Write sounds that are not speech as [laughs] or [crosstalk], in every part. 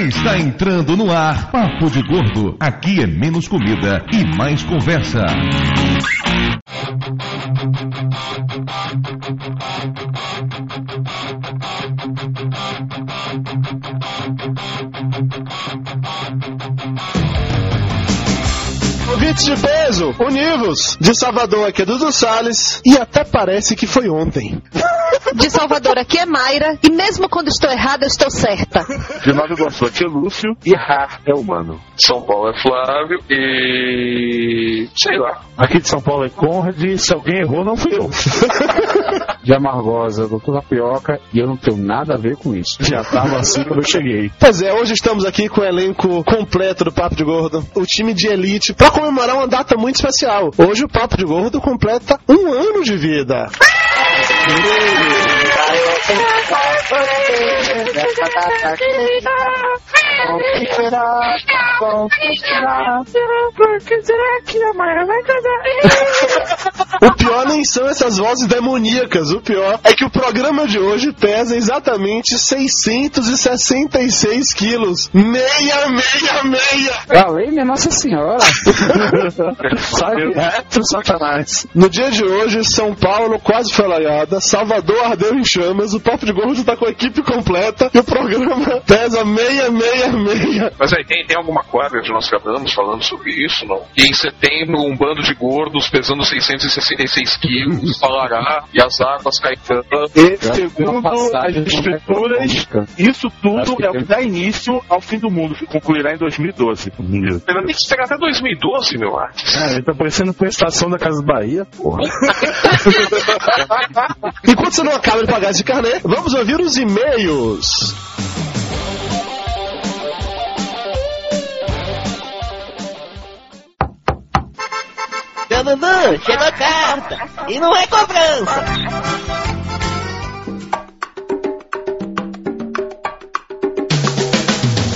Está entrando no ar Papo de Gordo. Aqui é menos comida e mais conversa. Ouvintes de peso, univos! De Salvador aqui é Dudu Salles e até parece que foi ontem. De Salvador aqui é Mayra e mesmo quando estou errada, eu estou certa. De Nova Iguaçu aqui é Lúcio e errar é humano. São Paulo é Flávio e. sei lá. Aqui de São Paulo é Conrad e se alguém errou, não fui eu. [laughs] de Amargosa, doutor Tapioca, e eu não tenho nada a ver com isso. Já tava assim quando eu cheguei. Pois é, hoje estamos aqui com o elenco completo do Papo de Gordo, o time de elite, para comemorar uma data muito especial. Hoje o Papo de Gordo completa um ano de vida. [laughs] [laughs] O pior nem são essas vozes demoníacas. O pior é que o programa de hoje pesa exatamente 666 quilos. Meia, meia, meia. Valeu, minha Nossa Senhora. Sai reto, Satanás. No dia de hoje, São Paulo quase foi alaiada, Salvador ardeu em chamas, o Papo de Gordo tá com a equipe completa e o programa [laughs] pesa meia, meia, meia. Mas aí tem, tem alguma quadra de Nostradamus falando sobre isso, não? E em setembro, um bando de gordos pesando 666 quilos falará e as águas caetando. E segundo as escrituras, isso tudo é o que dá início ao fim do mundo, que concluirá em 2012. Ainda tem que esperar até 2012, meu ar. Cara, ele tá parecendo prestação da Casa Bahia, porra. [laughs] Enquanto você não acaba de pagar esse carnê, vamos ouvir os e-mails. Seu chegou carta. E não é cobrança.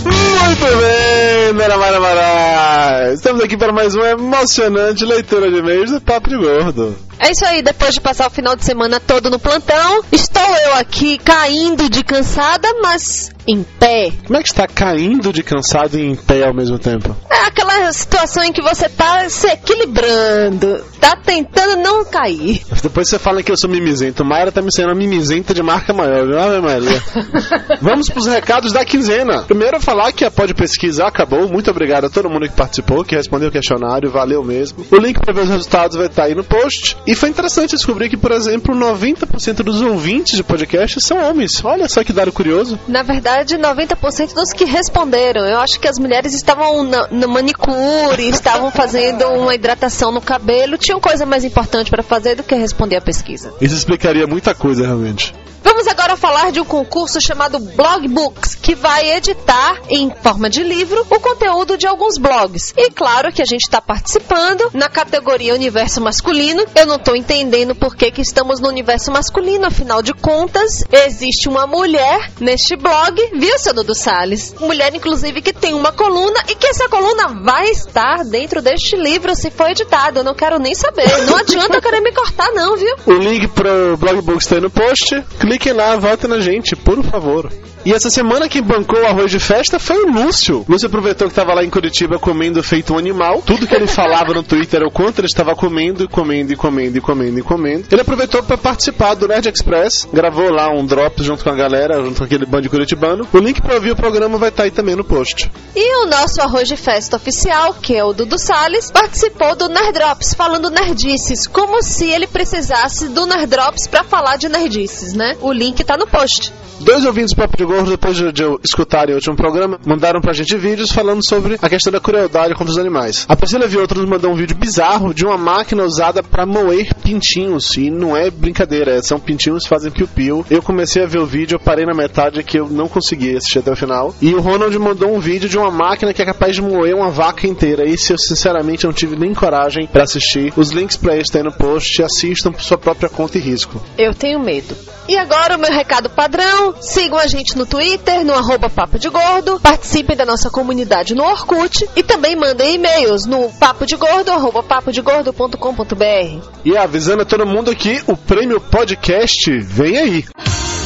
Muito bem, Mara Mara Mara. Estamos aqui para mais uma emocionante leitura de e-mails do Papo de Gordo. É isso aí, depois de passar o final de semana todo no plantão, estou eu aqui caindo de cansada, mas em pé. Como é que está caindo de cansado e em pé ao mesmo tempo? É aquela situação em que você tá se equilibrando, tá tentando não cair. Depois você fala que eu sou mimizento. Mayra tá me sendo uma mimizenta de marca maior, viu, Ave Maria? [laughs] Vamos pros recados da quinzena. Primeiro, falar que a Pode Pesquisa acabou. Muito obrigado a todo mundo que participou, que respondeu o questionário. Valeu mesmo. O link para ver os resultados vai estar aí no post. E foi interessante descobrir que, por exemplo, 90% dos ouvintes de podcast são homens. Olha só que dado curioso. Na verdade, 90% dos que responderam. Eu acho que as mulheres estavam na- no manicure, estavam fazendo uma hidratação no cabelo, tinham coisa mais importante para fazer do que responder a pesquisa. Isso explicaria muita coisa, realmente. Vamos agora falar de um concurso chamado Blog Books, que vai editar em forma de livro o conteúdo de alguns blogs. E claro que a gente está participando na categoria Universo Masculino. Eu não estou entendendo por que, que estamos no universo masculino, afinal de contas, existe uma mulher neste blog, viu, seu Dudu Salles? Mulher, inclusive, que tem uma coluna e que essa coluna vai estar dentro deste livro se for editado. Eu não quero nem saber. Não adianta eu querer me cortar, não, viu? O link pro blog books tá aí no post. Cliquem lá, votem na gente, por favor. E essa semana quem bancou o arroz de festa foi o Lúcio. Lúcio aproveitou que tava lá em Curitiba comendo feito um animal. Tudo que ele falava no Twitter era o quanto ele estava comendo, comendo, e comendo, e comendo, e comendo. Ele aproveitou para participar do Nerd Express, gravou lá um drop junto com a galera, junto com aquele bando curitibano. O link para ouvir o programa vai estar aí também no post. E o nosso arroz de festa oficial, que é o Dudu Salles, participou do Nerd Drops, falando nerdices, como se ele precisasse do Nerd Drops pra falar de nerdices, né? O link tá no post. Dois ouvintes do Papo de Gordo, depois de, de escutarem o último programa, mandaram pra gente vídeos falando sobre a questão da crueldade contra os animais. A Priscila Viotra nos mandou um vídeo bizarro de uma máquina usada pra moer pintinhos. E não é brincadeira, é- são pintinhos que fazem piu-piu. Eu comecei a ver o vídeo, eu parei na metade que eu não consegui assistir até o final. E o Ronald mandou um vídeo de uma máquina que é capaz de moer uma vaca inteira. Esse eu sinceramente não tive nem coragem pra assistir. Os links pra isso tá aí no post. Assistam por sua própria conta e risco. Eu tenho medo. E agora o meu recado padrão. Sigam a gente no Twitter, no arroba Papo de Gordo. Participem da nossa comunidade no Orkut. E também mandem e-mails no papodegordo, arroba papodegordo.com.br. E avisando a todo mundo aqui, o prêmio podcast vem aí.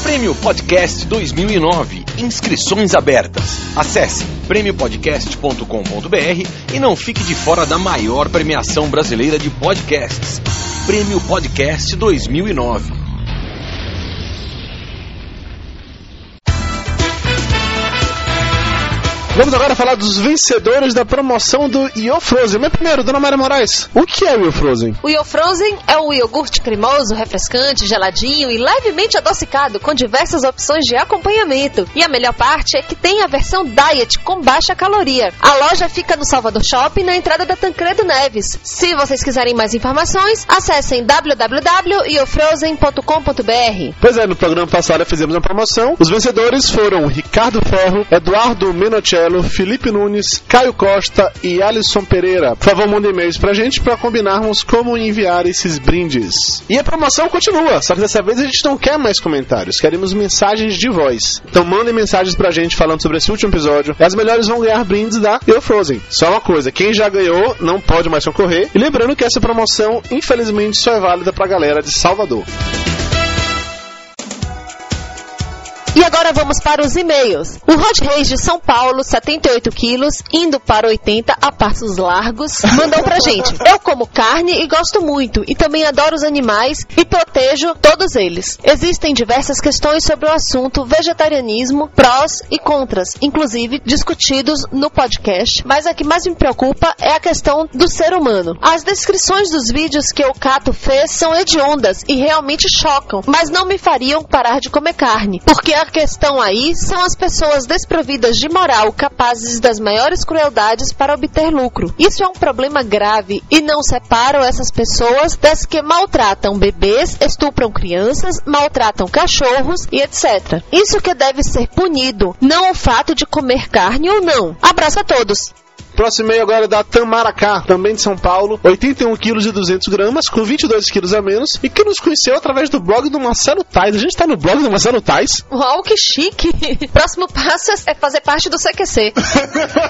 Prêmio Podcast 2009. Inscrições abertas. Acesse prêmiopodcast.com.br e não fique de fora da maior premiação brasileira de podcasts. Prêmio Podcast 2009. Vamos agora falar dos vencedores da promoção do Yo Frozen. Mas primeiro, Dona Maria Moraes, o que é o Yo Frozen? O Yo Frozen é um iogurte cremoso, refrescante, geladinho e levemente adocicado, com diversas opções de acompanhamento. E a melhor parte é que tem a versão Diet com baixa caloria. A loja fica no Salvador Shopping, na entrada da Tancredo Neves. Se vocês quiserem mais informações, acessem www.iofrozen.com.br. Pois é, no programa passado fizemos uma promoção. Os vencedores foram Ricardo Ferro, Eduardo Menocello, Felipe Nunes, Caio Costa e Alisson Pereira. Por favor, mandem e-mails pra gente pra combinarmos como enviar esses brindes. E a promoção continua, só que dessa vez a gente não quer mais comentários, queremos mensagens de voz. Então mandem mensagens pra gente falando sobre esse último episódio. E as melhores vão ganhar brindes da Eu Frozen. Só uma coisa, quem já ganhou não pode mais concorrer. E lembrando que essa promoção, infelizmente, só é válida pra galera de Salvador. E agora vamos para os e-mails. O Rod Reis de São Paulo, 78 quilos, indo para 80 a passos largos, [laughs] mandou pra gente. Eu como carne e gosto muito, e também adoro os animais e protejo todos eles. Existem diversas questões sobre o assunto vegetarianismo, prós e contras, inclusive discutidos no podcast, mas a que mais me preocupa é a questão do ser humano. As descrições dos vídeos que o Cato fez são hediondas e realmente chocam, mas não me fariam parar de comer carne, porque a questão aí são as pessoas desprovidas de moral, capazes das maiores crueldades para obter lucro. Isso é um problema grave e não separam essas pessoas das que maltratam bebês, estupram crianças, maltratam cachorros e etc. Isso que deve ser punido, não o fato de comer carne ou não. Abraço a todos! Próximo e-mail agora é da Tamaracá, também de São Paulo, 81 quilos e 200 gramas, com 22 quilos a menos, e que nos conheceu através do blog do Marcelo Tais. A gente tá no blog do Marcelo Tais? Uau, que chique! [laughs] Próximo passo é fazer parte do CQC.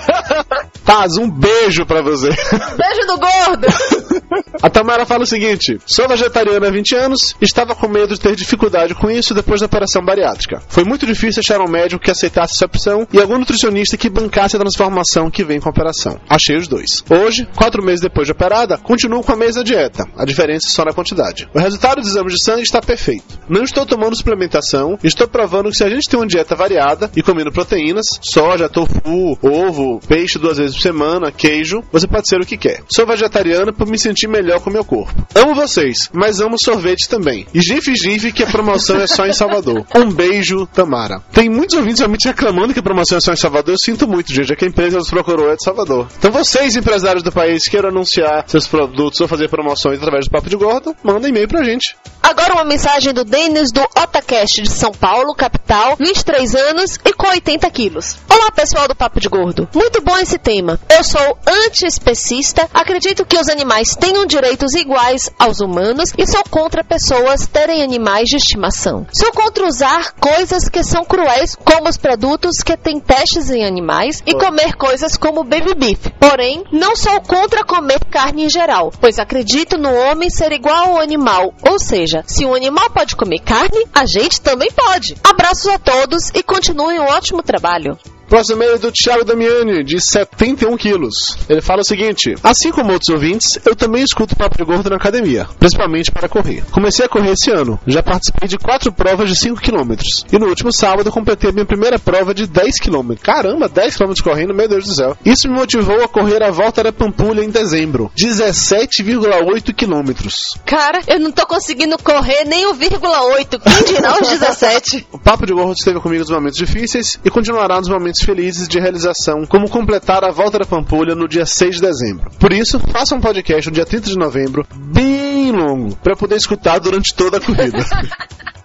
[laughs] Taz, um beijo pra você. Beijo do gordo! [laughs] A Tamara fala o seguinte: sou vegetariana há 20 anos, estava com medo de ter dificuldade com isso depois da operação bariátrica. Foi muito difícil achar um médico que aceitasse essa opção e algum nutricionista que bancasse a transformação que vem com a operação. Achei os dois. Hoje, quatro meses depois de operada, continuo com a mesma dieta. A diferença é só na quantidade. O resultado dos exames de sangue está perfeito. Não estou tomando suplementação, estou provando que se a gente tem uma dieta variada e comendo proteínas, soja, tofu, ovo, peixe duas vezes por semana, queijo, você pode ser o que quer. Sou vegetariana por me sentir melhor com meu corpo. Amo vocês, mas amo sorvete também. E gif gif que a promoção é só em Salvador. [laughs] Um beijo, Tamara. Tem muitos ouvintes realmente reclamando que a promoção é só em Salvador. Eu sinto muito, gente, é que a empresa nos procurou é de Salvador. Então vocês, empresários do país, queiram anunciar seus produtos ou fazer promoções através do Papo de Gordo, manda e-mail pra gente. Agora uma mensagem do Denis do Otacast de São Paulo, capital, 23 anos e com 80 quilos. Olá pessoal do Papo de Gordo. Muito bom esse tema. Eu sou anti-especista, acredito que os animais tenham direitos iguais aos humanos e sou contra pessoas terem animais de estimação. Sou contra usar coisas que são cruéis, como os produtos que têm testes em animais e comer coisas como baby beef. Porém, não sou contra comer carne em geral, pois acredito no homem ser igual ao animal, ou seja, se um animal pode comer carne, a gente também pode. Abraços a todos e continuem um ótimo trabalho. Próximo e-mail é do Thiago Damiani, de 71 quilos. Ele fala o seguinte: Assim como outros ouvintes, eu também escuto Papo de Gordo na academia, principalmente para correr. Comecei a correr esse ano, já participei de quatro provas de 5 km. E no último sábado completei a minha primeira prova de 10 km. Caramba, 10 km correndo, meu Deus do céu. Isso me motivou a correr a volta da Pampulha em dezembro, 17,8 km. Cara, eu não tô conseguindo correr nem o vírgula 8, quem dirá os 17? [laughs] O Papo de Gordo esteve comigo nos momentos difíceis e continuará nos momentos felizes de realização, como completar a volta da Pampulha no dia 6 de dezembro. Por isso, faça um podcast no dia 30 de novembro, bem longo, para poder escutar durante toda a corrida. [laughs]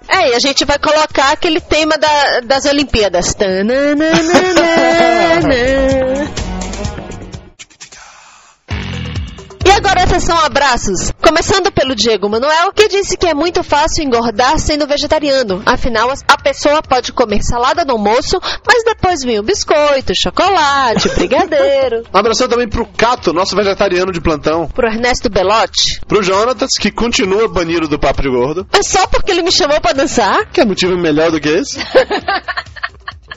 É, e a gente vai colocar aquele tema da- das Olimpíadas. Tananana. [laughs] E agora a sessão abraços. Começando pelo Diego Manuel, que disse que é muito fácil engordar sendo vegetariano. Afinal, a pessoa pode comer salada no almoço, mas depois vem o biscoito, chocolate, [laughs] brigadeiro. Um abração também pro Cato, nosso vegetariano de plantão. Pro Ernesto Belotti. Pro Jonatas, que continua banido do Papo de Gordo. É só porque ele me chamou pra dançar? Que é motivo melhor do que esse? [laughs]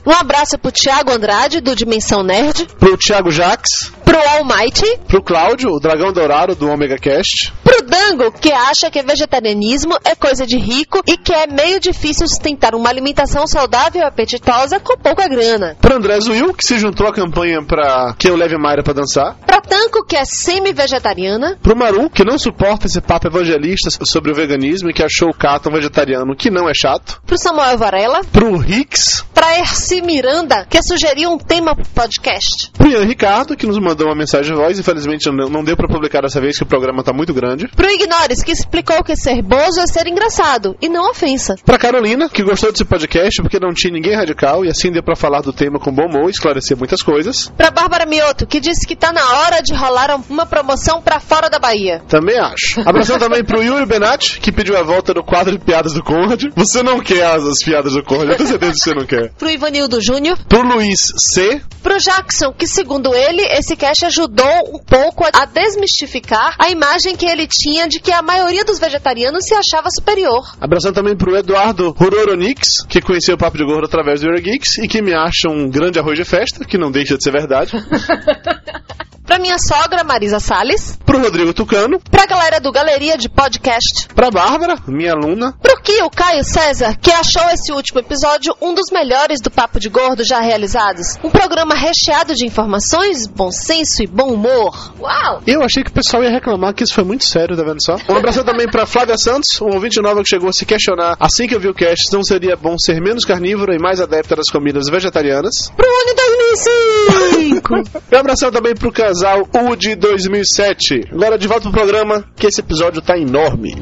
Um abraço pro Thiago Andrade, do Dimensão Nerd. Pro Thiago Jax. Pro Almighty. Pro Cláudio, o dragão dourado do Omega Cast. Pro Dango, que acha que vegetarianismo é coisa de rico e que é meio difícil sustentar uma alimentação saudável e apetitosa com pouca grana. Pro André Zuil, que se juntou à campanha pra que eu leve Mayra pra dançar. Pra Tanco, que é semi-vegetariana. Pro Maru, que não suporta esse papo evangelista sobre o veganismo e que achou o Cato um vegetariano que não é chato. Pro Samuel Varela. Pro Hicks. Pra Erci Miranda, que sugeriu um tema pro podcast. Pro Ian Ricardo, que nos mandou uma mensagem de voz. Infelizmente não, deu pra publicar dessa vez, que o programa tá muito grande. Pro Ignores, que explicou que ser bozo é ser engraçado e não ofensa. Pra Carolina, que gostou desse podcast porque não tinha ninguém radical e assim deu pra falar do tema com bom humor e esclarecer muitas coisas. Pra Bárbara Mioto, que disse que tá na hora de rolar uma promoção pra fora da Bahia. Também acho. Abração também pro Yuri Benatti, que pediu a volta do quadro de piadas do Conrad. Você não quer as, as piadas do Conrad, eu tenho certeza que você não quer. Pro Ivanildo Júnior. Pro Luiz C. Pro Jackson, que segundo ele, esse cast ajudou um pouco a desmistificar a imagem que ele tinha de que a maioria dos vegetarianos se achava superior. Abração também pro Eduardo Huroronix, que conheceu o Papo de Gordo através do Eurogeeks e que me acha um grande arroz de festa, que não deixa de ser verdade. [laughs] Pra minha sogra, Marisa Salles. Pro Rodrigo Tucano. Pra galera do Galeria de Podcast. Pra Bárbara, minha aluna. Pro Kio Caio César, que achou esse último episódio um dos melhores do Papo de Gordo já realizados. Um programa recheado de informações, bom senso e bom humor. Uau! Eu achei que o pessoal ia reclamar que isso foi muito sério, tá vendo só? Um abraço também pra Flávia Santos, um ouvinte nova que chegou a se questionar assim que eu vi o cast, não seria bom ser menos carnívoro e mais adepta das comidas vegetarianas. Pro ano 2005! [laughs] um abração também pro casal U de 2007. Agora de volta pro programa, que esse episódio tá enorme.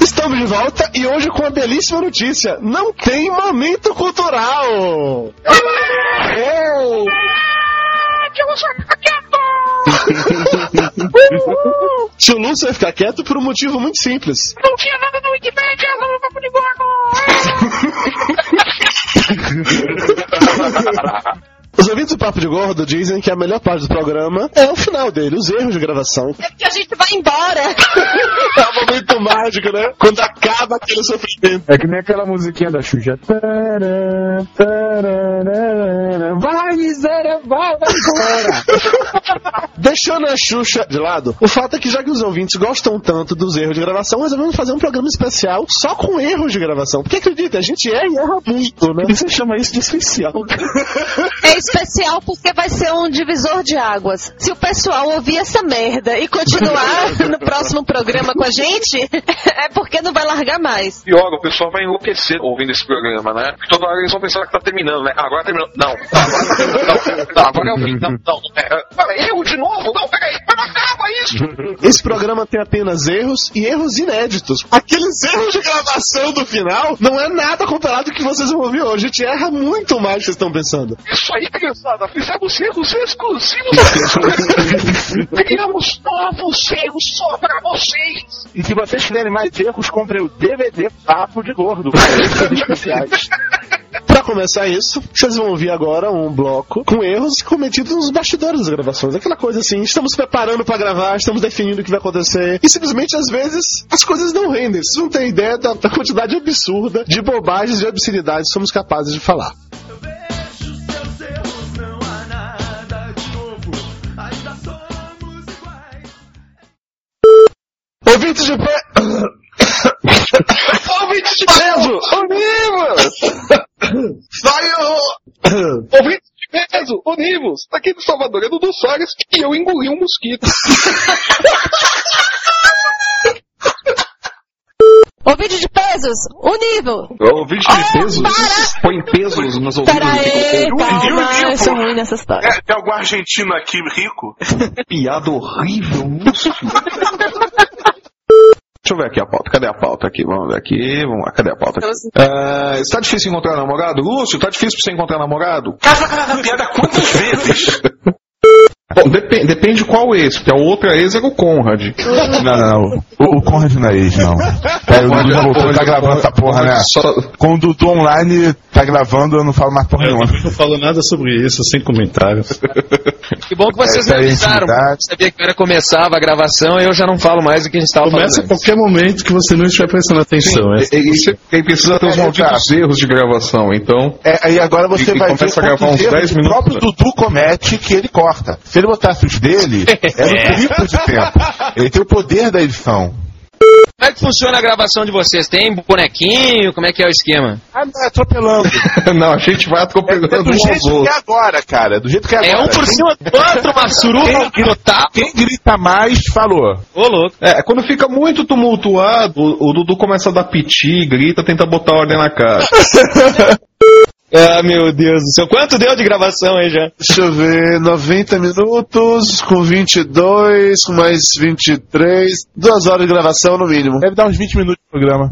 Estamos de volta e hoje com uma belíssima notícia. Não tem momento cultural! Ei! Tio [laughs] Lúcio vai ficar quieto por um motivo muito simples. Não tinha nada na Wikipedia, no papo de gordo. Os ouvintes do Papo de Gordo dizem que a melhor parte do programa é o final dele, os erros de gravação. É porque a gente vai embora. [laughs] é um momento mágico, né? Quando acaba aquele sofrimento. É que nem aquela musiquinha da Xuxa. Vai, miséria, vai, vai embora. [laughs] Deixando a Xuxa de lado, o fato é que já que os ouvintes gostam tanto dos erros de gravação, resolvemos fazer um programa especial só com erros de gravação. Porque acredita, a gente erra e erra muito, né? E você chama isso de especial. [laughs] É especial porque vai ser um divisor de águas. Se o pessoal ouvir essa merda e continuar [laughs] no próximo programa com a gente, [laughs] é porque não vai largar mais. Pior, o pessoal vai enlouquecer ouvindo esse programa, né? Porque toda hora eles vão pensar que tá terminando, né? Agora terminou. Não, agora tá terminando. Não, não, agora é o fim. Não, não. É, pera, erro de novo? Não, peraí, mas não acaba isso! Esse programa tem apenas erros e erros inéditos. Aqueles erros de gravação do final não é nada comparado com o que vocês vão ouvir hoje. A gente erra muito mais do que vocês estão pensando. Isso aí, criançada, fizemos erros exclusivos. [laughs] Criamos novos erros só pra vocês. E se vocês quiserem mais erros, comprem o DVD Papo de Gordo. [laughs] especiais. Pra começar isso, vocês vão ouvir agora um bloco com erros cometidos nos bastidores das gravações. Aquela coisa assim, estamos preparando pra gravar, estamos definindo o que vai acontecer. E simplesmente, às vezes, as coisas não rendem. Vocês não têm ideia da, da quantidade absurda de bobagens e obscenidades que somos capazes de falar. Ouvintes de pé. [coughs] Ouvintes de peso! Univos! Saiu! Ouvintes de peso! Univos! Aqui do Salvador é Dudu Soares e eu engoli um mosquito. Ouvinte de pesos, unível. Ouvinte de pesos? para! Põe pesos nos ouvidos. Pera aí, Eu- calma, eu- eu- eu sou ruim nessa história. É, tem algum argentino aqui rico? Piada horrível. [laughs] deixa eu ver aqui a pauta. Cadê a pauta aqui? Vamos ver aqui. Vamos lá, cadê a pauta? É, está difícil encontrar namorado? Lúcio, tá difícil pra você encontrar namorado? Casa cara piada quantas vezes? [laughs] Bom, depen- depende qual ex, porque a outra ex era o Conrad. Não, [laughs] não, não. O, o Conrad não é ex, não. É, o Dudu já voltou, tá gravando essa porra, né? Com o Dudu online tá gravando, eu não falo mais porra nenhuma. Eu não falo nada sobre isso, sem comentários. [laughs] Que bom que vocês me é a avisaram. Sabia que hora começava a gravação e eu já não falo mais o que a gente estava falando. Começa a qualquer momento que você não estiver prestando atenção. é. Ele, ele precisa ter os É, malditos erros de gravação, então. É, aí agora você E- e vai ver começa a gravar uns erros 10 o minutos. próprio Dudu comete que ele corta. Ele botasse os dele, [laughs] é no triplo de tempo. Ele tem o poder da edição. Como é que funciona a gravação de vocês? Tem bonequinho? Como é que é o esquema? Ah, não, é atropelando. [laughs] não, a gente vai atropelando É do um aos jeito que outros. é agora, cara. Do jeito que é É agora. um por cima do outro, uma suruba Quem, total. quem grita mais, falou. Ô, louco. É, quando fica muito tumultuado, o, o Dudu começa a dar piti, grita, tenta botar ordem na casa. [laughs] Ah, meu Deus do céu. Quanto deu de gravação aí já? Deixa eu ver, 90 minutos, com 22, com mais 23, duas horas de gravação no mínimo. Deve dar uns 20 minutos de programa.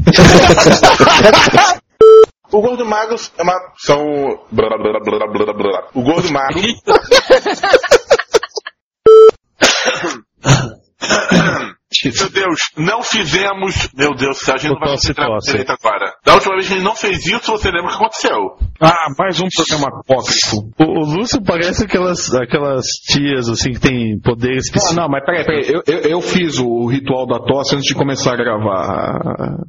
O gordo magro é uma. São. blá, blá, blá, blá, blá, blá, blá. O gordo magro. Meu Deus, não fizemos. Meu Deus a gente não vai tosse. direito agora. Da última vez que a gente não fez isso, você lembra o que aconteceu? Ah, mais um programa apócrifo. O, o Lúcio parece aquelas, aquelas tias assim que tem poderes Ah, específicos. não, mas peraí, peraí. Eu, eu, eu fiz o ritual da tosse antes de começar a gravar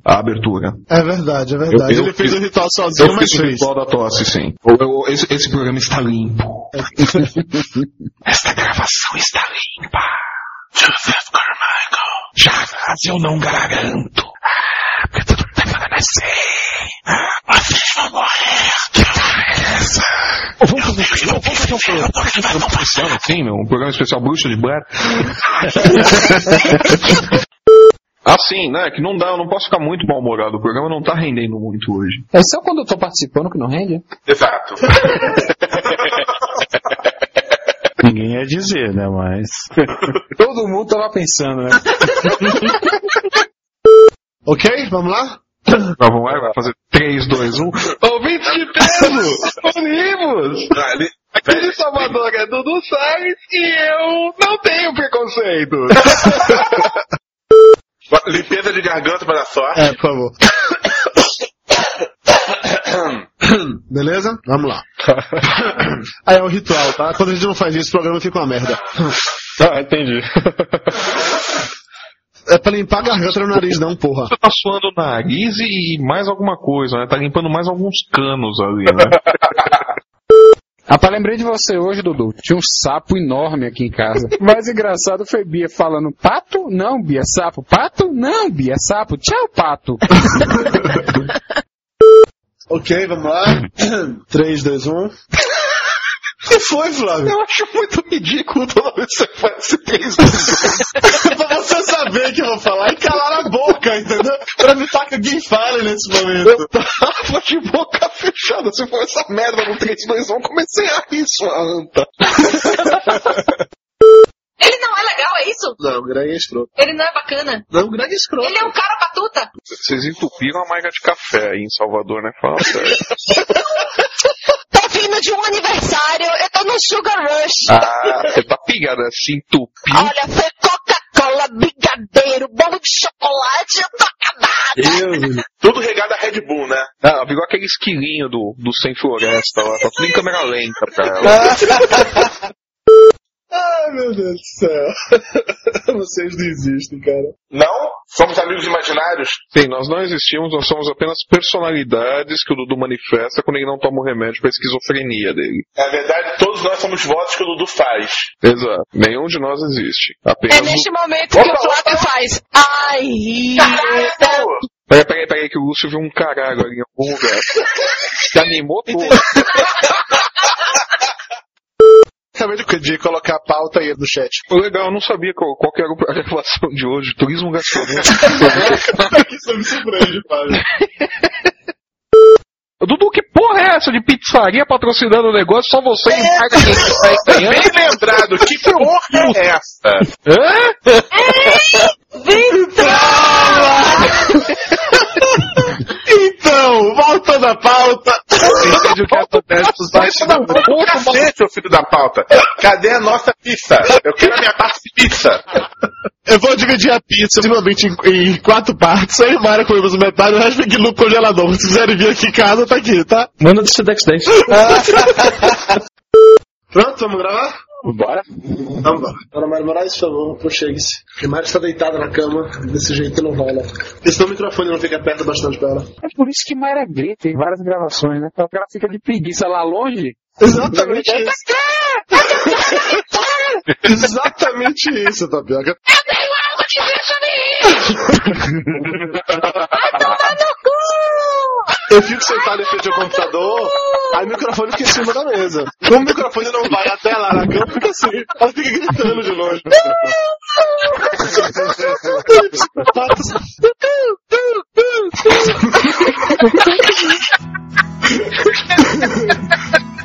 a, a abertura. É verdade, é verdade. Eu- eu Ele fez fiz- o ritual sozinho, Eu mas fiz o ritual da tosse, sim. Eu- eu- esse, esse programa está limpo. [laughs] Esta gravação está limpa. Joseph Carmichael. Jamais eu não garanto. Ah, porque todo mundo tá falando assim. Ah, vocês vão morrer. Vamos fazer, vamos fazer um programa, um programa especial assim, meu? Um programa especial Bruxa de Blair. [laughs] Assim, né? Que não dá, eu não posso ficar muito mal-humorado. O programa não tá rendendo muito hoje. É só quando eu tô participando que não rende? Exato. [laughs] Ia dizer, né? Mas. [laughs] Todo mundo tava pensando, né? [laughs] Ok, vamos lá? Mas vamos lá, vai fazer 3, 2, 1. Ouvintes de peso! Unimos! Aqui de Salvador é Dudu Salles e eu não tenho preconceito. [laughs] Limpeza de garganta para a sorte. É, por favor. [coughs] Beleza? Vamos lá. [coughs] Aí é o ritual, tá? Quando a gente não faz isso, o programa fica uma merda. [coughs] Ah, entendi. É pra limpar a garganta no nariz, não, porra. Você tá suando o nariz e mais alguma coisa, né? Tá limpando mais alguns canos ali, né? Rapaz, lembrei de você hoje, Dudu. Tinha um sapo enorme aqui em casa. O [laughs] mais engraçado foi Bia falando: Pato? Não, Bia, sapo. Pato? Não, Bia, sapo. Tchau, pato. [laughs] Ok, vamos lá. 3, 2, 1. O que foi, Flávio? Eu acho muito ridículo toda vez que você faz esse 3, 2, [laughs] pra você saber que eu vou falar e calar a boca, entendeu? Pra evitar que alguém fale nesse momento. Eu tava de boca fechada. Se for essa merda no 3, 2, 1, comecei a rir, sua anta. [laughs] Ele não é legal, é isso? Não, o Greg é escroto. Ele não é bacana. Não, o Greg é escroto. Ele é um cara batuta. Vocês entupiram a marca de café aí em Salvador, né? Fala sério. [laughs] Tô vindo de um aniversário, eu tô no Sugar Rush. Ah, você tá pegada assim, entupiu. Olha, foi Coca-Cola, brigadeiro, bolo de chocolate, eu tô acabada. Tudo regado a Red Bull, né? Ah, virou aquele esquilinho do, do Sem Floresta lá. Tá tudo em câmera lenta pra ela. [laughs] Ai, meu Deus do céu. [laughs] Vocês não existem, cara. Não? Somos amigos imaginários? Sim, nós não existimos, nós somos apenas personalidades que o Dudu manifesta quando ele não toma o remédio pra esquizofrenia dele. Na verdade, todos nós somos votos que o Dudu faz. Exato. Nenhum de nós existe. Apenas É neste o... momento que o Flávio faz. Ai, Rita. Peraí, peraí, peraí, que o Lúcio viu um caralho ali em algum lugar. [laughs] Se animou, pô. [laughs] Acabei de, de colocar a pauta aí no chat. Legal, eu não sabia qual, qual que era a gravação de hoje. Turismo gastronômico. Isso me surpreende. Dudu, que porra é essa de pizzaria patrocinando o negócio? Só você e paga quem sai ganhando? Bem lembrado, que porra é essa? Hã? [laughs] [laughs] Vitrola! da pauta. Entende o que acontece pros bastidores. Cacete, seu filho da pauta. Cadê a nossa pizza? Eu quero a minha parte de pizza. Eu vou dividir a pizza simplesmente em, em quatro partes. Aí Mara comemos metade, o resto fica no congelador. Se quiserem vir aqui em casa, tá aqui, tá? Manda do Sedex 10. Pronto, vamos gravar? Bora. Vamos lá. Dona Mari Moraes, por favor, prochegue-se. Porque está deitada na cama, desse jeito não vai, né? Esse o microfone não fica perto bastante pra ela. É por isso que Mayra grita em várias gravações, né? Porque ela fica de preguiça lá longe. Exatamente isso. Exatamente isso, Tapioca. Eu [laughs] fico sentado em frente ao computador, aí o microfone fica em cima da mesa. Como o microfone não vai até lá na cama, fica assim. Ela fica gritando de longe. [laughs]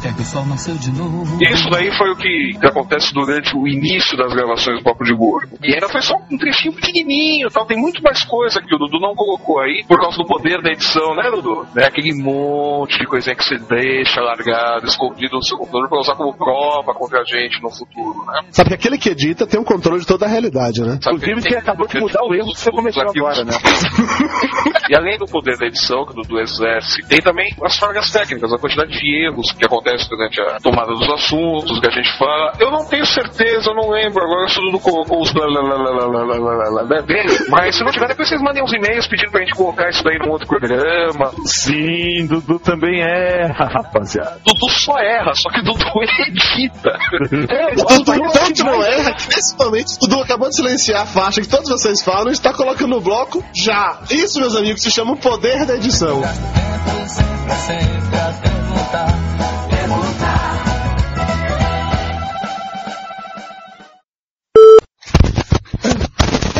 O sol nasceu de novo. Isso daí foi o que, acontece durante o início das gravações do Papo de Gordo. E ainda foi só um trechinho pequenininho tal. Tem muito mais coisa que o Dudu não colocou aí por causa do poder da edição, né, Dudu? É aquele monte de coisinha que você deixa largado, escondido no seu computador pra usar como prova contra a gente no futuro, né? Sabe que aquele que edita tem um controle de toda a realidade, né? Inclusive que acabou de mudar o erro que você cometeu agora, né? [laughs] e além do poder da edição que o Dudu exerce, tem também as falhas técnicas, a quantidade de erros que acontece acontece durante a tomada dos assuntos que a gente fala. Eu não tenho certeza, eu não lembro. Agora isso tudo colocou os dele. Né? Mas se não tiver, depois vocês mandem uns e-mails pedindo pra gente colocar isso daí num outro programa. Sim, Dudu também erra, é, [laughs] rapaziada. Dudu só erra, só que Dudu [laughs] edita. É, Dudu tanto não erra, nesse momento Dudu acabou de silenciar a faixa que todos vocês falam e está colocando no bloco já. Isso, meus amigos, se chama o poder da edição. Pra sempre, sempre, até voltar.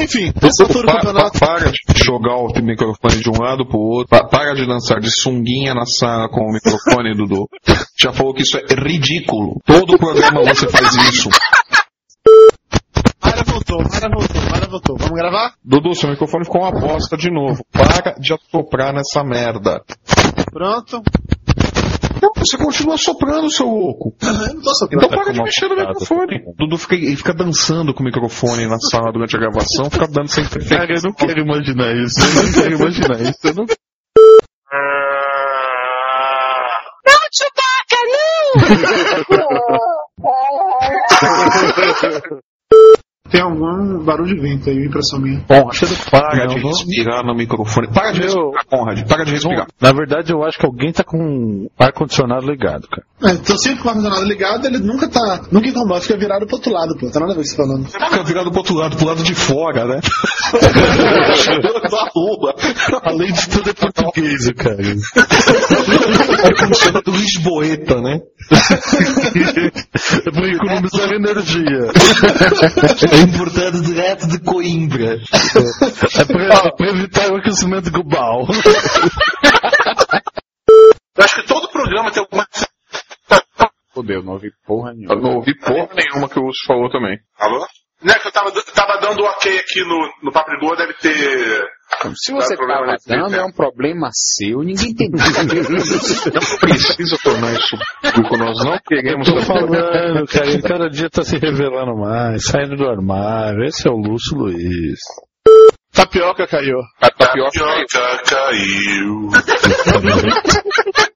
Enfim, esse futuro Pa- campeonato. pa- para de jogar o microfone de um lado pro outro. Pa- para de dançar de sunguinha na sala com o microfone, Dudu. [laughs] Já falou que isso é ridículo. Todo programa você faz isso. Mara voltou, Mara voltou, Mara voltou. Vamos gravar? Dudu, seu microfone ficou uma bosta de novo. Para de assoprar nessa merda. Pronto. Não, você continua soprando, seu louco. Eu [laughs] não tô soprando. Então para de mexer no microfone. Dudu fica, fica dançando com o microfone na sala durante a gravação, fica dando sem Cara, eu não quero imaginar isso. Eu não quero imaginar isso. Eu não... [laughs] [laughs] Tem algum barulho de vento aí, impressão minha. Bom, para de respirar no microfone. Para de respirar, Conrad. Para de respirar. Na verdade, eu acho que alguém tá com ar-condicionado ligado, cara. É, tô sempre com o ar-condicionado ligado, ele nunca tá. Nunca incomoda, fica virado pro outro lado, pô. Tá nada a ver com você falando. Fica virado pro outro lado, pro lado de fora, né? [laughs] da rua. Além de tudo é português, cara. [laughs] Ar-condicionado do Lisboeta, né? [laughs] É pra economizar energia. É importado direto de Coimbra. É pra, é pra evitar o aquecimento global. Eu acho que todo programa tem alguma. Fudeu, não ouvi porra nenhuma. Eu não ouvi porra nenhuma que o Lúcio falou também. Alô? Né, que eu tava, tava dando ok aqui no, no Papo de Boa, deve ter. Se você tá dando, tempo. é um problema seu. Ninguém tem. [laughs] Não precisa tornar isso público, nós não queremos. Tô falando, cara, ele cada dia tá se revelando mais, saindo do armário. Esse é o Lúcio Luiz. Tapioca caiu. A tapioca. Tapioca caiu. [laughs]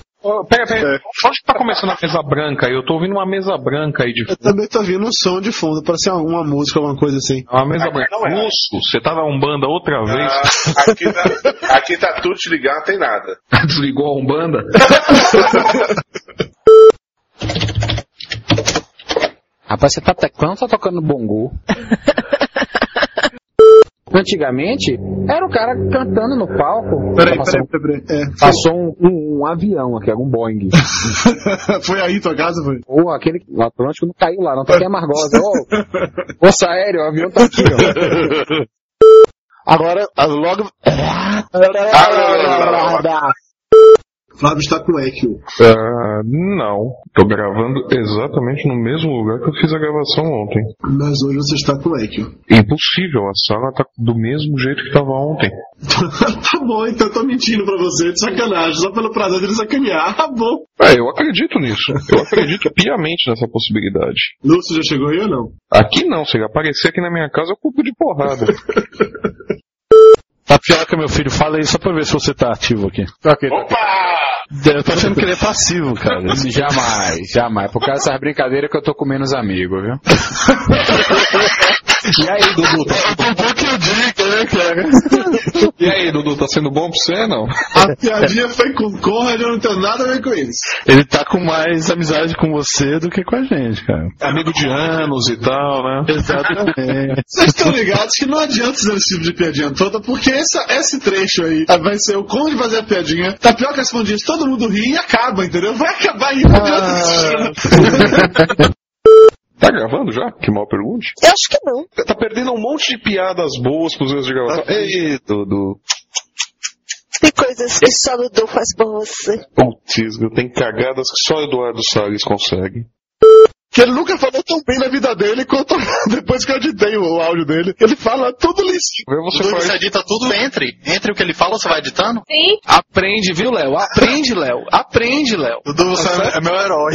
[laughs] Pera, pera. Onde tá começando a mesa branca? aí? Eu tô ouvindo uma mesa branca aí de Eu fundo. também tô ouvindo um som de fundo, parece alguma música, alguma coisa assim. Uma mesa branca. não é. Lúcio, você tá na Umbanda outra vez? Ah, aqui, tá, aqui tá tudo te ligado, não tem nada. [laughs] Desligou a Umbanda? Rapaz, você tá teclando ou tá tocando bongo? [laughs] Antigamente, era o cara cantando no palco. Peraí, passou, peraí, peraí. É, passou um, um- um avião aqui, um Boeing. [laughs] foi aí tua casa, foi? Ou aquele o Atlântico não caiu lá, não tá aqui a Margosa. Ô, Força Aérea, o avião tá aqui, ó. [laughs] Agora, a logo. [laughs] Flávio está com eco. Ah, não. Tô gravando exatamente no mesmo lugar que eu fiz a gravação ontem. Mas hoje você está com eco. Impossível, a sala tá do mesmo jeito que tava ontem. [laughs] tá bom, então eu tô mentindo pra você, de sacanagem, só pelo prazer de sacanear. Tá bom. Ah, eu acredito nisso. Eu acredito [laughs] piamente nessa possibilidade. Lúcio já chegou aí ou não? Aqui não, se ele aparecer aqui na minha casa, eu culpo de porrada. [laughs] Tapioca, meu filho, fala aí só pra ver se você tá ativo aqui. Eu tô achando que ele é passivo, cara. [laughs] Jamais, jamais. Por causa dessas brincadeiras que eu tô com menos amigos, viu? [laughs] E aí, Dudu, tá bom que eu digo, né, cara? E aí, Dudu, tá sendo bom pra você, não? A piadinha foi com o Conrad, eu não tenho nada a ver com isso. Ele tá com mais amizade com você do que com a gente, cara. Amigo de anos e tal, né? Exatamente. Vocês estão ligados que não adianta fazer esse tipo de piadinha toda, porque essa, esse trecho aí vai ser o Conrad fazer a piadinha, Tapioca responde isso, todo mundo ri e acaba, entendeu? Vai acabar aí, não adianta [laughs] Tá gravando já? Que mal pergunte. Eu acho que não. Tá perdendo um monte de piadas boas pros erros de gravação. Ei, Dudu. Tem coisas que só o Dudu faz por você. Putz, tem cagadas que só Eduardo Salles consegue. Que ele nunca falou tão bem na vida dele quanto [laughs] depois que eu editei o áudio dele. Ele fala tudo lisinho. Você, você edita tudo entre. Entre o que ele fala, você vai editando? Sim. Aprende, viu, Léo? Aprende, Léo. Aprende, Léo. Dudu, você é meu herói.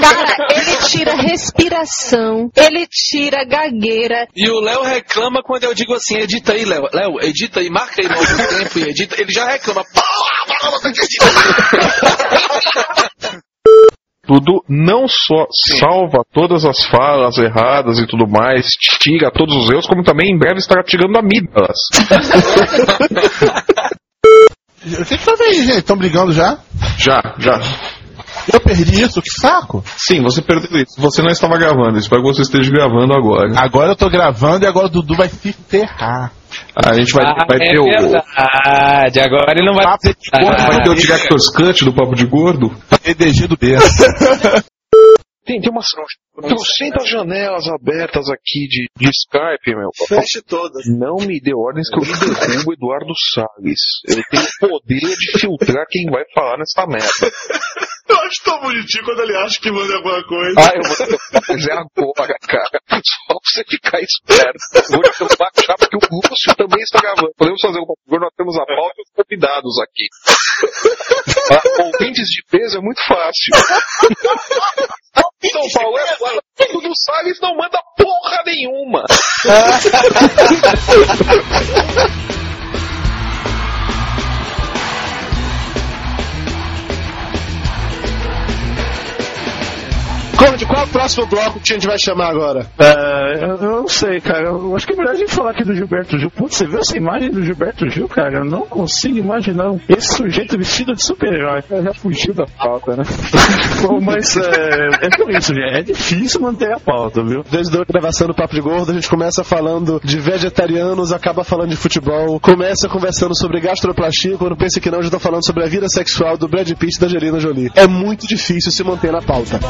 Cara, ele tira respiração, ele tira gagueira. E o Léo reclama quando eu digo assim, edita aí, Léo. Léo, edita aí, marca aí no tempo e edita. Ele já reclama. Porra, você tem Dudu não só salva todas as falas erradas e tudo mais, tira todos os erros, como também em breve estará tirando amígdalas. [laughs] O que que faz aí, gente? Estão brigando já? Já, já. Eu perdi isso, que saco! Sim, você perdeu isso. Você não estava gravando, espero que você esteja gravando agora. Agora eu tô gravando e agora o Dudu vai se ferrar. A gente vai, Ah, vai é ter o. verdade, agora ele não vai. Vai ter o Director's Cut do Papo de Gordo. EDG do B. [laughs] Tem, tem umas trocentas janelas abertas aqui de, de Skype, meu. Feche todas. Não me dê ordens que eu me derrubo Eduardo Salles. Eu tenho o poder de filtrar quem vai falar nessa merda. [laughs] Eu acho tão bonitinho quando ele acha que manda alguma coisa. Ah, eu vou fazer agora, cara. Só pra você ficar esperto. Eu vou te baixar porque o Lúcio também está gravando. Podemos fazer um papel, nós temos a pauta e os convidados aqui. Ah, ouvintes de peso é muito fácil. São Paulo é claro. O do Salles não manda porra nenhuma. [laughs] Conde, qual é o próximo bloco que a gente vai chamar agora? É, eu, eu não sei, cara. Eu acho que é melhor a gente falar aqui do Gilberto Gil. Putz, você viu essa imagem do Gilberto Gil, cara? Eu não consigo imaginar esse sujeito vestido de super-herói. Já fugiu da pauta, né? [laughs] Bom, mas é, é por isso, gente. É difícil manter a pauta, viu? Desde a gravação do Papo de Gordo, a gente começa falando de vegetarianos, acaba falando de futebol, começa conversando sobre gastroplastia, quando pensa que não, já tá falando sobre a vida sexual do Brad Pitt e da Angelina Jolie. É muito difícil se manter na pauta.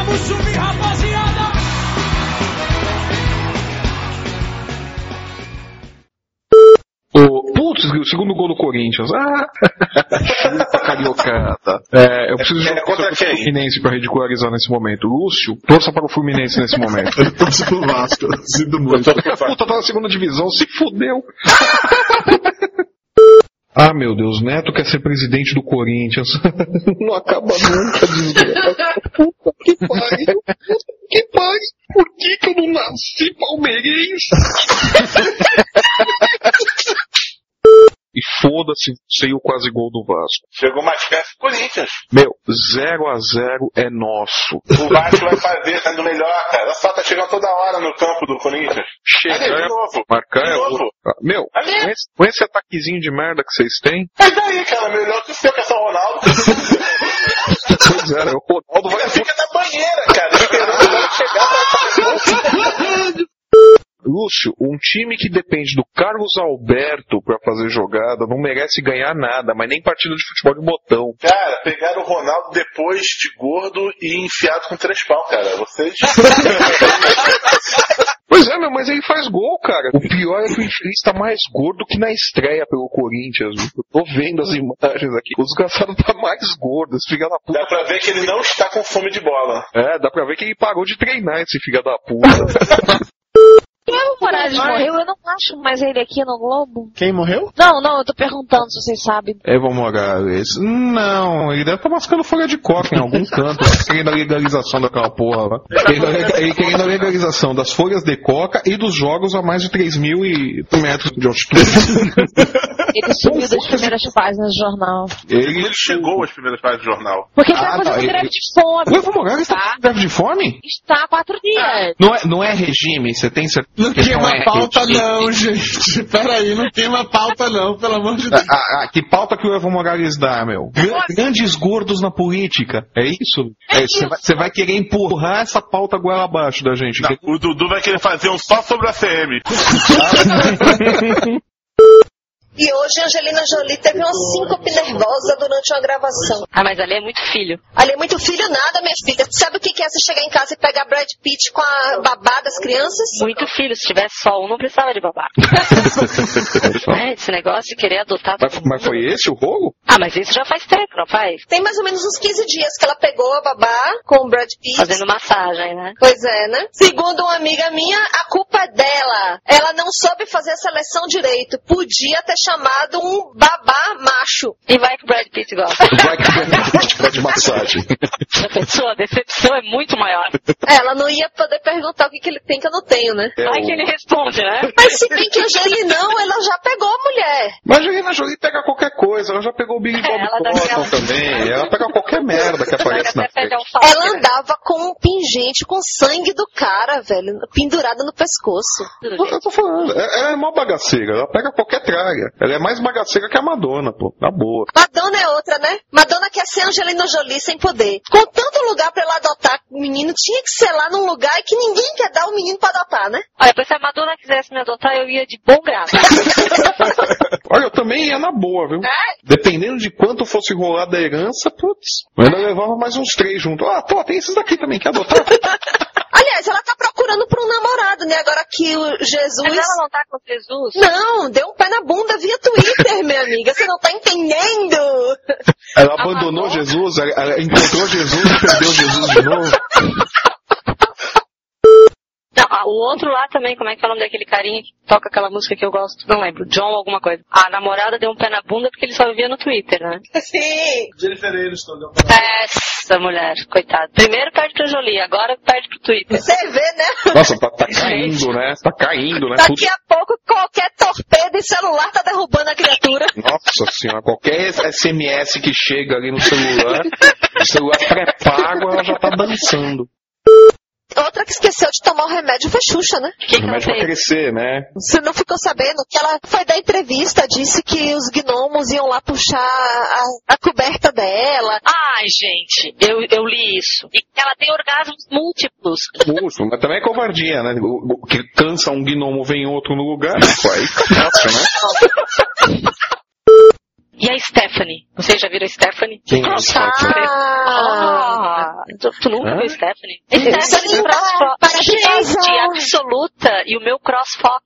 Vamos subir, rapaziada! O, putz, o segundo gol do Corinthians. Ah! [laughs] Chupa cariocada. É, eu preciso É, de contra um quem? Fluminense pra ridicularizar nesse momento. Lúcio, torça para o Fluminense nesse momento. [laughs] Ele torce pro Vasco, sinto muito. Puta, tá na segunda divisão, se fudeu. [laughs] Ah, meu Deus, Neto quer ser presidente do Corinthians. [laughs] Não acaba nunca, desgraça. Puta que pariu. Puta que pariu. Por que, que eu não nasci palmeirense? [laughs] Foda-se, sei o quase gol do Vasco. Chegou mais perto do Corinthians. Meu, 0 a 0 é nosso. O Vasco vai fazer, sendo melhor, cara. Só tá chegando toda hora no campo do Corinthians. Chega, Ali, de é- novo. marcar De é novo. Ah, Meu, Ali. com esse, com esse ataquezinho de merda que vocês têm, Mas daí, cara, melhor que o seu, que é São Ronaldo. [laughs] pois é, o Ronaldo vai Fica na banheira, cara, esperando o gol chegar pra Lúcio, um time que depende do Carlos Alberto pra fazer jogada não merece ganhar nada, mas nem partida de futebol de botão. Cara, pegaram o Ronaldo depois de gordo e enfiado com três pau, cara. Vocês. [laughs] Pois é, meu, mas ele faz gol, cara. O pior é que o infeliz tá mais gordo que na estreia pelo Corinthians. Eu tô vendo as imagens aqui. O desgraçado tá mais gordo, esse filho da puta. Dá pra ver que ele não está com fome de bola. É, dá pra ver que ele parou de treinar, esse filho da puta. [laughs] O Evo Morales morreu, eu não acho mais ele aqui no Globo. Quem morreu? Não, não, eu tô perguntando se vocês sabem. Evo Morales. Não, ele deve estar mascando folha de coca em algum [laughs] canto, lá, querendo a legalização daquela porra lá. Ele querendo a legalização das folhas de coca e dos jogos a mais de 3 mil e metros de altitude. [laughs] Ele subiu das primeiras páginas do jornal. Ele, Ele chegou às primeiras páginas do jornal. Porque ele Ah, tá fazendo tá, ele- greve de fome. O Evo Morales tá com greve de fome? Está há quatro dias. Não é, não é regime, você tem certeza Não que queima é pauta regime? não, gente. [laughs] Peraí, não queima pauta não, pelo amor de Deus. Ah, ah, que pauta que o Evo Morales dá, meu? Gra- Grandes gordos na política. É isso? É, Você vai, você vai querer empurrar essa pauta goela abaixo da gente. Não, o Dudu vai querer fazer um só sobre a CM. [laughs] [laughs] E hoje a Angelina Jolie teve uma síncope nervosa durante uma gravação. Ah, mas ali é muito filho. Ali é muito filho nada, minha filha. Sabe o que que é você chegar em casa e pegar Brad Pitt com a babá das crianças? Muito filho. Se tivesse só um, não precisava de babá. [laughs] é, esse negócio de querer adotar. Mas, mas foi esse o rolo? Ah, mas isso já faz tempo, não faz? Tem mais ou menos uns 15 dias que ela pegou a babá com o Brad Pitt. Fazendo massagem, né? Pois é, né? Segundo uma amiga minha, a culpa é dela. Ela não soube fazer a seleção direito. Podia ter chamado um babá macho. E vai que o Brad Pitt gosta. Vai que o Brad Pitt de massagem. Já pensou? A decepção é muito maior. Ela não ia poder perguntar o que, que ele tem que eu não tenho, né? É Vai o- que ele responde, né? Mas se bem que a Angelina não, ela já pegou a mulher. Mas a Angelina Jolie pega qualquer coisa, ela já pegou o Bob ela dá Thornton aquela- também, ela pega qualquer merda que aparece na frente. Ela andava com um pingente com sangue do cara, velho, pendurada no pescoço. Eu tô falando, é- ela é mó bagaceira, ela pega qualquer traga. Ela é mais bagaceira que a Madonna, pô, na boa. Madonna é outra, né? Madonna quer ser Angelina Jolie sem poder. Com tanto lugar pra ela adotar o menino, tinha que ser lá num lugar que ninguém quer dar o menino pra adotar, né? Olha, pois se a Madonna quisesse me adotar, eu ia de bom grado. [laughs] Olha, eu também ia na boa, viu? Dependendo de quanto fosse rolar da herança, putz, eu ainda levava mais uns três juntos. Ah, pô, tem esses daqui também, quer adotar? [laughs] Aliás, ela tá procurando por um namorado, né? Agora que o Jesus. Mas ela não tá com Jesus? Não, deu um pé na bunda via Twitter, [laughs] minha amiga. Você não tá entendendo? Ela abandonou Jesus, ela, ela encontrou Jesus e perdeu Jesus de novo. Não, ah, o outro lá também, como é que é o nome daquele carinha que toca aquela música que eu gosto? Não lembro. John alguma coisa. A namorada deu um pé na bunda porque ele só vivia no Twitter, né? [laughs] Sim. Jennifer Aniston deu Essa mulher, coitada. Primeiro perde pra Jolie, agora perde pro Twitter. Você vê, né? Nossa, tá, tá [laughs] caindo, né? Tá caindo, né? Daqui a pouco qualquer torpedo em celular tá derrubando a criatura. Nossa senhora, qualquer SMS que chega ali no celular, o celular pré-pago, ela já tá dançando. Outra que esqueceu de tomar o remédio foi Xuxa, né? Que O remédio pra crescer, né? Você não ficou sabendo que ela foi dar entrevista, disse que os gnomos iam lá puxar a, a coberta dela. Ai, gente, eu, eu li isso. E ela tem orgasmos múltiplos. Puxa, mas também é covardia, né? O, o que cansa um gnomo, vem outro no lugar, pô, aí fica fácil, né? [laughs] E a Stephanie? Vocês já viram a Stephanie? Quem é a Stephanie? Ah, tu, tu nunca Hã? viu Stephanie? Stephanie Stephanie CrossFox. Gente, absoluta. E o meu CrossFox.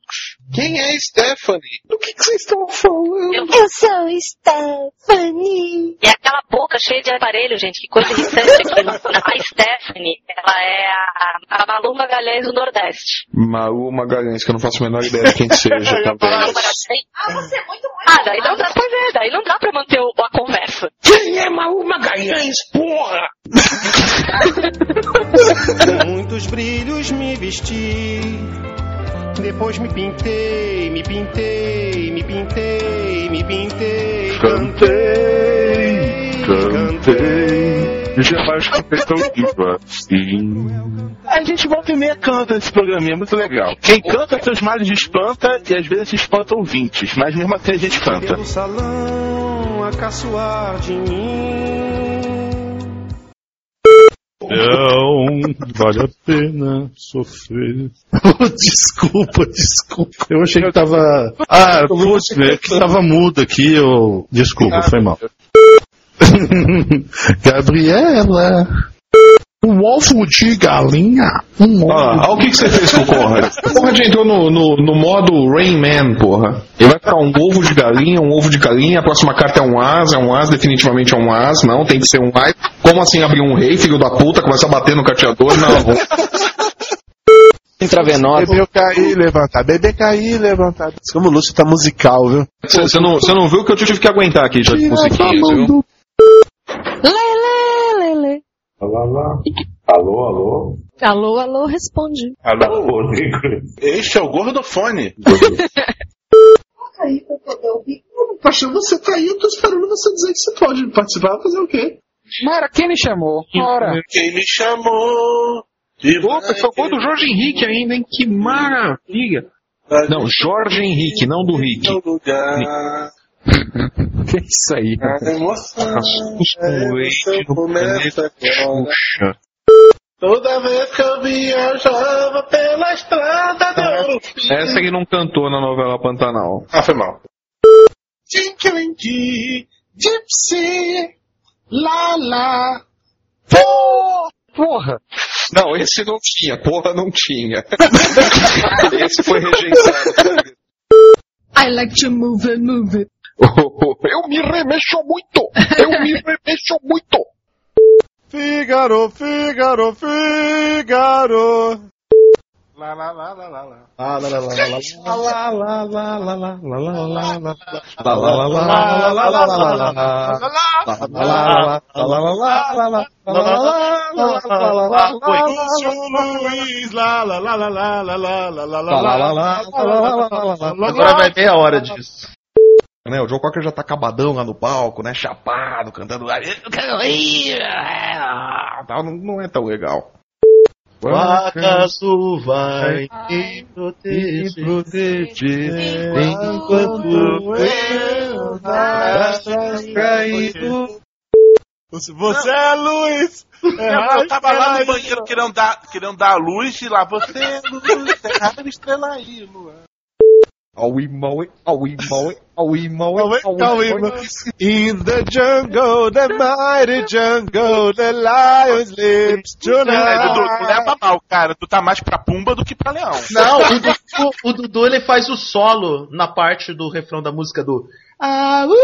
Quem é Stephanie? Do que, que vocês estão falando? Eu- Eu sou Stephanie. E aquela boca cheia de aparelho, gente, que coisa irritante aquilo. A Stephanie, ela é a, a Malu Magalhães do Nordeste. Malu Magalhães, que eu não faço a menor ideia de quem seja [laughs] também. Ah, você é muito ruim. Ah, daí não dá pra ver, daí não dá pra manter o- a conversa. Quem é Maú Magalhães, porra? Com muitos brilhos me vesti. Depois me pintei, me pintei, me pintei, me pintei. Cantei, cantei. Jamais cantei tão viva assim. A gente volta e meia canta nesse programinha, é muito legal. Quem canta seus males espanta e às vezes espanta ouvintes, mas mesmo assim a gente canta. Pelo salão a caçoar de mim. Não, vale a pena sofrer. [laughs] desculpa, desculpa. Eu achei que tava. Ah, putz, é que tava mudo aqui, eu. Desculpa, foi mal. [laughs] Gabriela. Um ovo de galinha. Um ovo. Ah, olha o que, que você fez com o Conrad. O [laughs] Conrad entrou no, no, no modo Rain Man, porra. Ele vai ficar um ovo de galinha, um ovo de galinha, a próxima carta é um as, é um as, definitivamente é um as, não, tem que ser um as. Como assim abrir um rei, filho da puta, começa a bater no carteador? Não. [laughs] Intravenosa. Bebeu cair, levantar. Bebê cair, levantar. Como o Lúcio tá musical, viu? Você não, você não viu que eu tive que aguentar aqui já de musiquinhas, viu? Lele, Alô, alô. Alô, alô. Alô, alô, responde. Alô. Este é o gordofone. [laughs] aí pra poder ouvir. Pastor, você tá aí, eu tô esperando você dizer que você pode participar, fazer o quê? Mara, quem me chamou? Ora. Quem me chamou? Opa, gol do Jorge Henrique ainda, hein? Que maravilha. Não, Jorge Henrique, não do Rick. Que [laughs] isso aí? Assuntos com leite no planeta Xuxa. Toda vez que eu viajava pela estrada do ouro. Essa ele não cantou na novela Pantanal. Ah, foi mal. Tinkelinky, Gypsy, lá lá. Porra! Não, esse não tinha, porra não tinha. [laughs] esse foi rejeitado. [laughs] I like to move it, move it. Eu me remexo muito! Eu me remexo muito! Figaro, Figaro, Figaro. Lá, lá, lá, lá, lá, lá. Lá, lá, lá, lá, lá, lá. Lá, lá, lá, lá, lá, lá, lá, lá, lá, lá. Lá, lá, lá, lá, lá, lá, lá, lá, lá, lá. Agora vai meia hora disso. Né, o Joe Cocker já tá acabadão lá no palco, né? Chapado, cantando. Ir! Tal, Não, não é tão legal. O acaso vai me me proteger enquanto eu caído. Você é Luiz! Eu, eu tava lá no banheiro querendo dar, querendo dar a luz e lá você, luz, errado estrela aí, Luan. Aui, maui, aui, maui, aui, maui, In the jungle, the mighty jungle, the lion sleeps É, Dudu, tu tonight. leva mal, cara. Tu tá mais pra Pumba do que pra Leão. Não, o Dudu, o Dudu ele faz o solo na parte do refrão da música do. Ah, uh,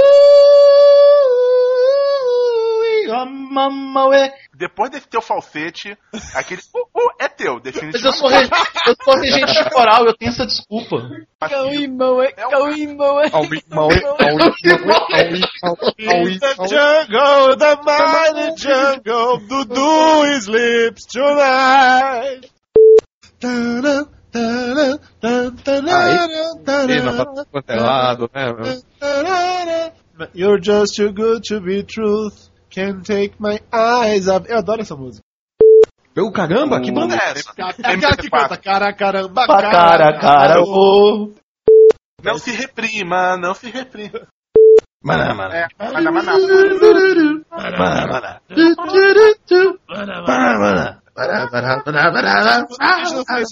mamma, ué. Depois desse teu falsete, aquele uh, uh, é teu, Mas eu definitivamente. sou, re, eu sou regente de coral, eu tenho essa desculpa. aui, maui, aui, maui, aui, In the jungle, the mighty jungle, Dudu sleeps tonight. Aí, pena pra tudo quanto é lado, né? You're just too good to be truth. Can't take my eyes off. Eu adoro essa música. Eu, caramba, que banda é essa? É aquela que canta cara, caramba, Pra cara, cara, ô. Não se reprima, não se reprima. Maná, maná. É, maná, maná. Maná, maná.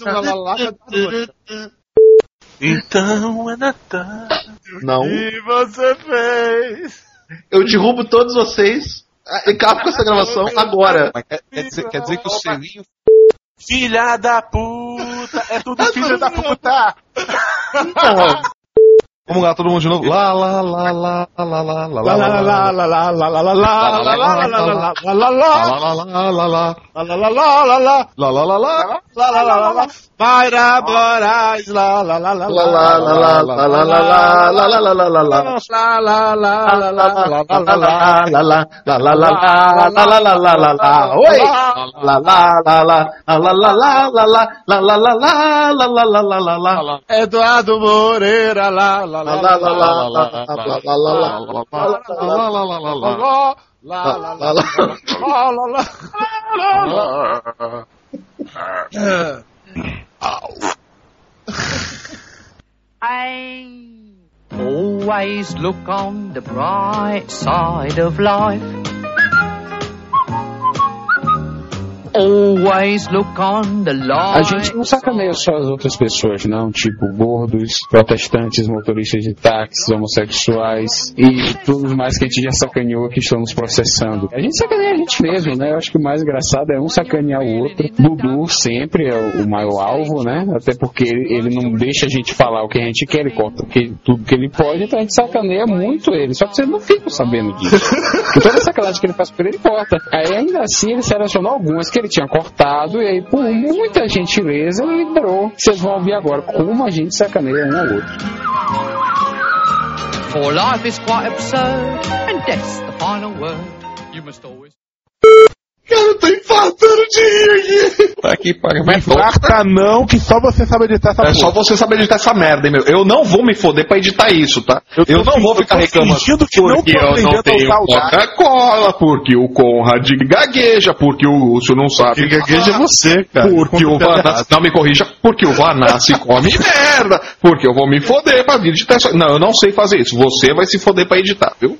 Uma lalaca Então é Natal. Não. E você fez. Eu derrubo todos vocês e acabo com essa gravação agora. Mas quer, quer dizer, quer dizer que o selinho. Filha da puta, é tudo [laughs] filha da puta. Não. Vamos lá, todo mundo de novo. Lá, lá, lá, lá, lá, lá, lá, lá, Lá, lá, lá, lá, lá, lá, lá, lá, lá, lá, lá, lá, Always look on the bright side of life. A gente não sacaneia só as outras pessoas, não. Tipo, gordos, protestantes, motoristas de táxis, homossexuais e tudo mais que a gente já sacaneou que estão nos processando. A gente sacaneia a gente mesmo, né? Eu acho que o mais engraçado é um sacanear o outro. Dudu sempre é o, maior alvo, né? Até porque ele, não deixa a gente falar o que a gente quer, ele corta tudo que ele pode, então a gente sacaneia muito ele. Só que vocês não ficam sabendo disso. E toda sacanagem que ele faz por ele, ele corta. Aí ainda assim ele selecionou algumas que ele tinha cortado e aí por muita gentileza ele liberou. Vocês vão ouvir agora como a gente sacaneia um ao outro. For life is quite absurd, and death's the final word. Cara, eu tô infartando de rir aqui. Tá aqui, paga. Mas farta não, que só você sabe editar essa É só porra. você saber editar essa merda, hein, meu. Eu não vou me foder pra editar isso, tá? Eu, não vou eu ficar reclamando que não porque tô eu não tenho. Coca-Cola, porque o Conrad gagueja, porque o Lúcio não sabe. Quem gagueja é você, cara. Porque o Vanassi, não me corrija, porque o Vanassi [laughs] come merda, porque eu vou me foder pra vir editar isso. Não, eu não sei fazer isso. Você vai se foder pra editar, viu?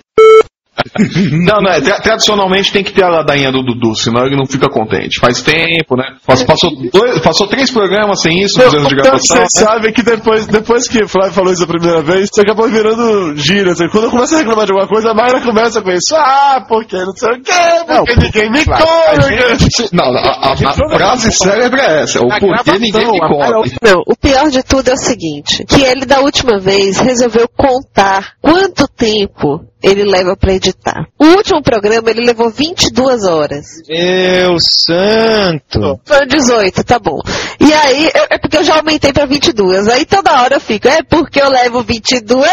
[laughs] Não, não, é, tra- tradicionalmente tem que ter a ladainha do Dudu, senão ele não fica contente. Faz tempo, né? Passou, passou, dois- passou três programas sem isso, anos de Então, gravação. você né? sabe que depois, depois que o Flávio falou isso a primeira vez, você acabou virando gíria. assim. Quando eu começo a reclamar de alguma coisa, a Mayra começa com isso. Ah, porque não sei o quê, porque ninguém me a gente- Não, não, a, a- a frase célebre é essa. O A porquê ninguém me come. Não, o pior de tudo é o seguinte, que ele da última vez resolveu contar quanto tempo ele leva pra editar. O último programa ele levou 22 horas. Meu santo! Foi 18, tá bom. E aí, é porque eu já aumentei pra 22. Aí toda hora eu fico, é porque eu levo 22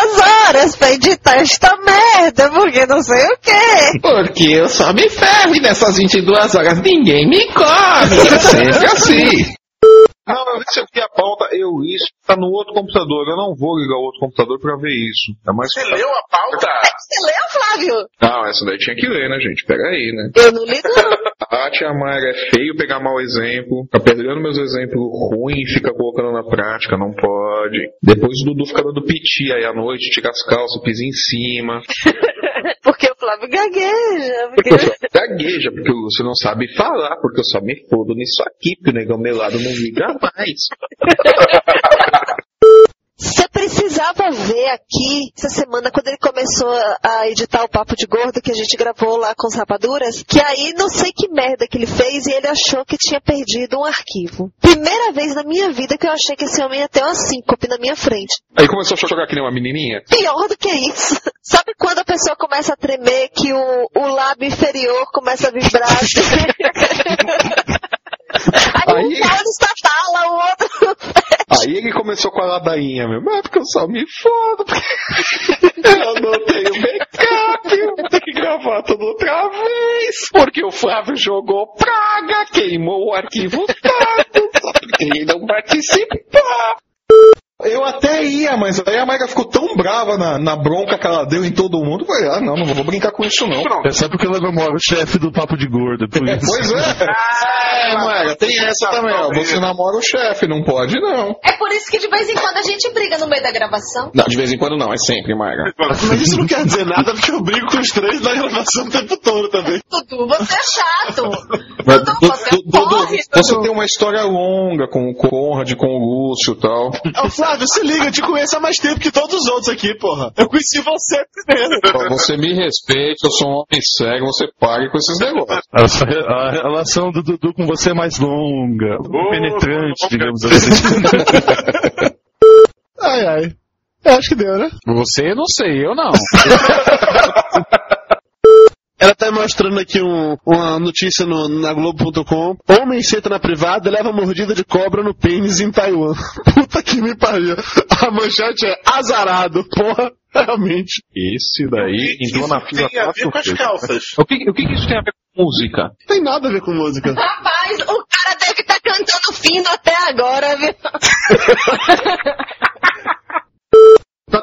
horas pra editar essa merda, porque não sei o quê. Porque eu só me ferro e nessas 22 horas ninguém me come. É sempre assim. Não, eu recebi a pauta, eu isso, tá no outro computador. Eu não vou ligar o outro computador pra ver isso. É mais Você leu a pauta? Você leu, Flávio? Não, essa daí tinha que ler, né, gente? Pega aí, né? Eu não li não. [laughs] Ah, tia Mayra, é feio pegar mau exemplo. Tá pegando meus exemplos ruins e fica colocando na prática. Não pode. Depois o Dudu fica dando piti aí à noite, tira as calças, pisa em cima. [laughs] Porque o Flávio gagueja. Porque eu só gagueja, porque o Lúcio não sabe falar, porque eu só me fodo nisso aqui, porque o negão melado não liga mais. [laughs] Você precisava ver aqui, essa semana, quando ele começou a- editar o Papo de Gordo, que a gente gravou lá com os rapaduras, que aí não sei que merda que ele fez e ele achou que tinha perdido um arquivo. Primeira vez na minha vida que eu achei que esse homem ia ter uma síncope na minha frente. Aí começou a jogar que nem uma menininha. Pior do que isso. [laughs] Sabe quando a pessoa começa a tremer, que o, o lábio inferior começa a vibrar? [laughs] aí um pau estatala, o outro [laughs] Aí ele começou com a ladainha, meu. Mas é porque eu só me fodo, porque [laughs] eu não tenho backup, eu ter que gravar tudo outra vez. Porque o Flávio jogou praga, queimou o arquivo todo, porque ele não participou. Eu até ia, mas aí a Mayra ficou tão brava na, na bronca que ela deu em todo mundo. Eu falei, ah, não, não vou brincar com isso não. É só porque ela namora o chefe do papo de gordo. Por isso. Pois é. [laughs] É, Mayra, tem essa também, ó. Você namora o chefe, não pode não. É por isso que de vez em quando a gente briga no meio da gravação. Não, de vez em quando não, é sempre, Mayra. Mas isso não quer dizer nada, porque eu brigo com os três na gravação o tempo todo também. Dudu, você é chato. Mas, Du- Du- Dudu, você tem uma história longa com o Conrad, com o Lúcio e tal. Ô Flávio, se liga, eu te conheço há mais tempo que todos os outros aqui, porra. Eu conheci você primeiro. Você me respeite, eu sou um homem sério, você pague com esses negócios. A, a relação do Dudu com você é mais longa, penetrante, digamos assim. [laughs] Ai, ai. Eu acho que deu, né? Você não sei, eu não. [laughs] Tá mostrando aqui um- uma notícia no, na Globo.com. Homem senta na privada e leva mordida de cobra no pênis em Taiwan. [laughs] Puta que me pariu. A manchete é azarado. Porra, realmente. Esse daí entrou na fila tem a ver com as calças. O que, o que que isso tem a ver com música? Não tem nada a ver com música. Rapaz, o cara deve estar cantando fino até agora, viu? [laughs]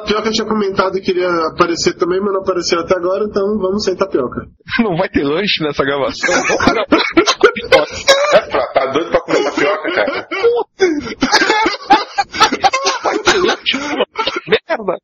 Tapioca tinha comentado que queria aparecer também, mas não apareceu até agora, então vamos sem tapioca. [laughs] Não vai ter lanche nessa gravação? É, pra- tá doido pra comer tapioca, cara? vai ter lanche? Merda!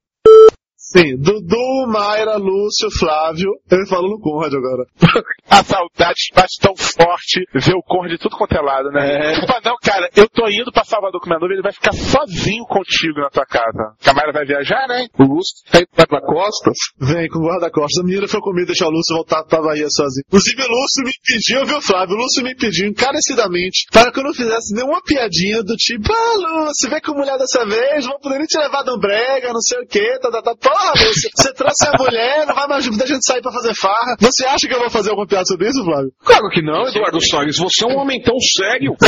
Sim, Dudu, Mayra, Lúcio, Flávio. Eu falo no Conrad agora. [laughs] A saudade bate tão forte ver o Conrad de tudo quanto é lado, né? Opa, não, cara, eu tô indo pra Salvador com minha noiva, ele vai ficar sozinho contigo na tua casa. A Mayra vai viajar, né? O Lúcio tá indo pra costas. Vem com o guarda-costas. A menina foi comigo deixar o Lúcio voltar pra Bahia sozinho. Inclusive, o Lúcio me pediu, viu, Flávio? O Lúcio me pediu encarecidamente para que eu não fizesse nenhuma piadinha do tipo, ah, Lúcio, vem com mulher dessa vez, vão poder te levar no brega, não sei o quê, tá, tá, tá. Porra, Lúcio, você trouxe a mulher, não vai mais ajudar a gente sair pra fazer farra. Você acha que eu vou fazer alguma piada sobre isso, Flávio? Claro que não, Eduardo Salles. Você é um homem tão sério. [laughs]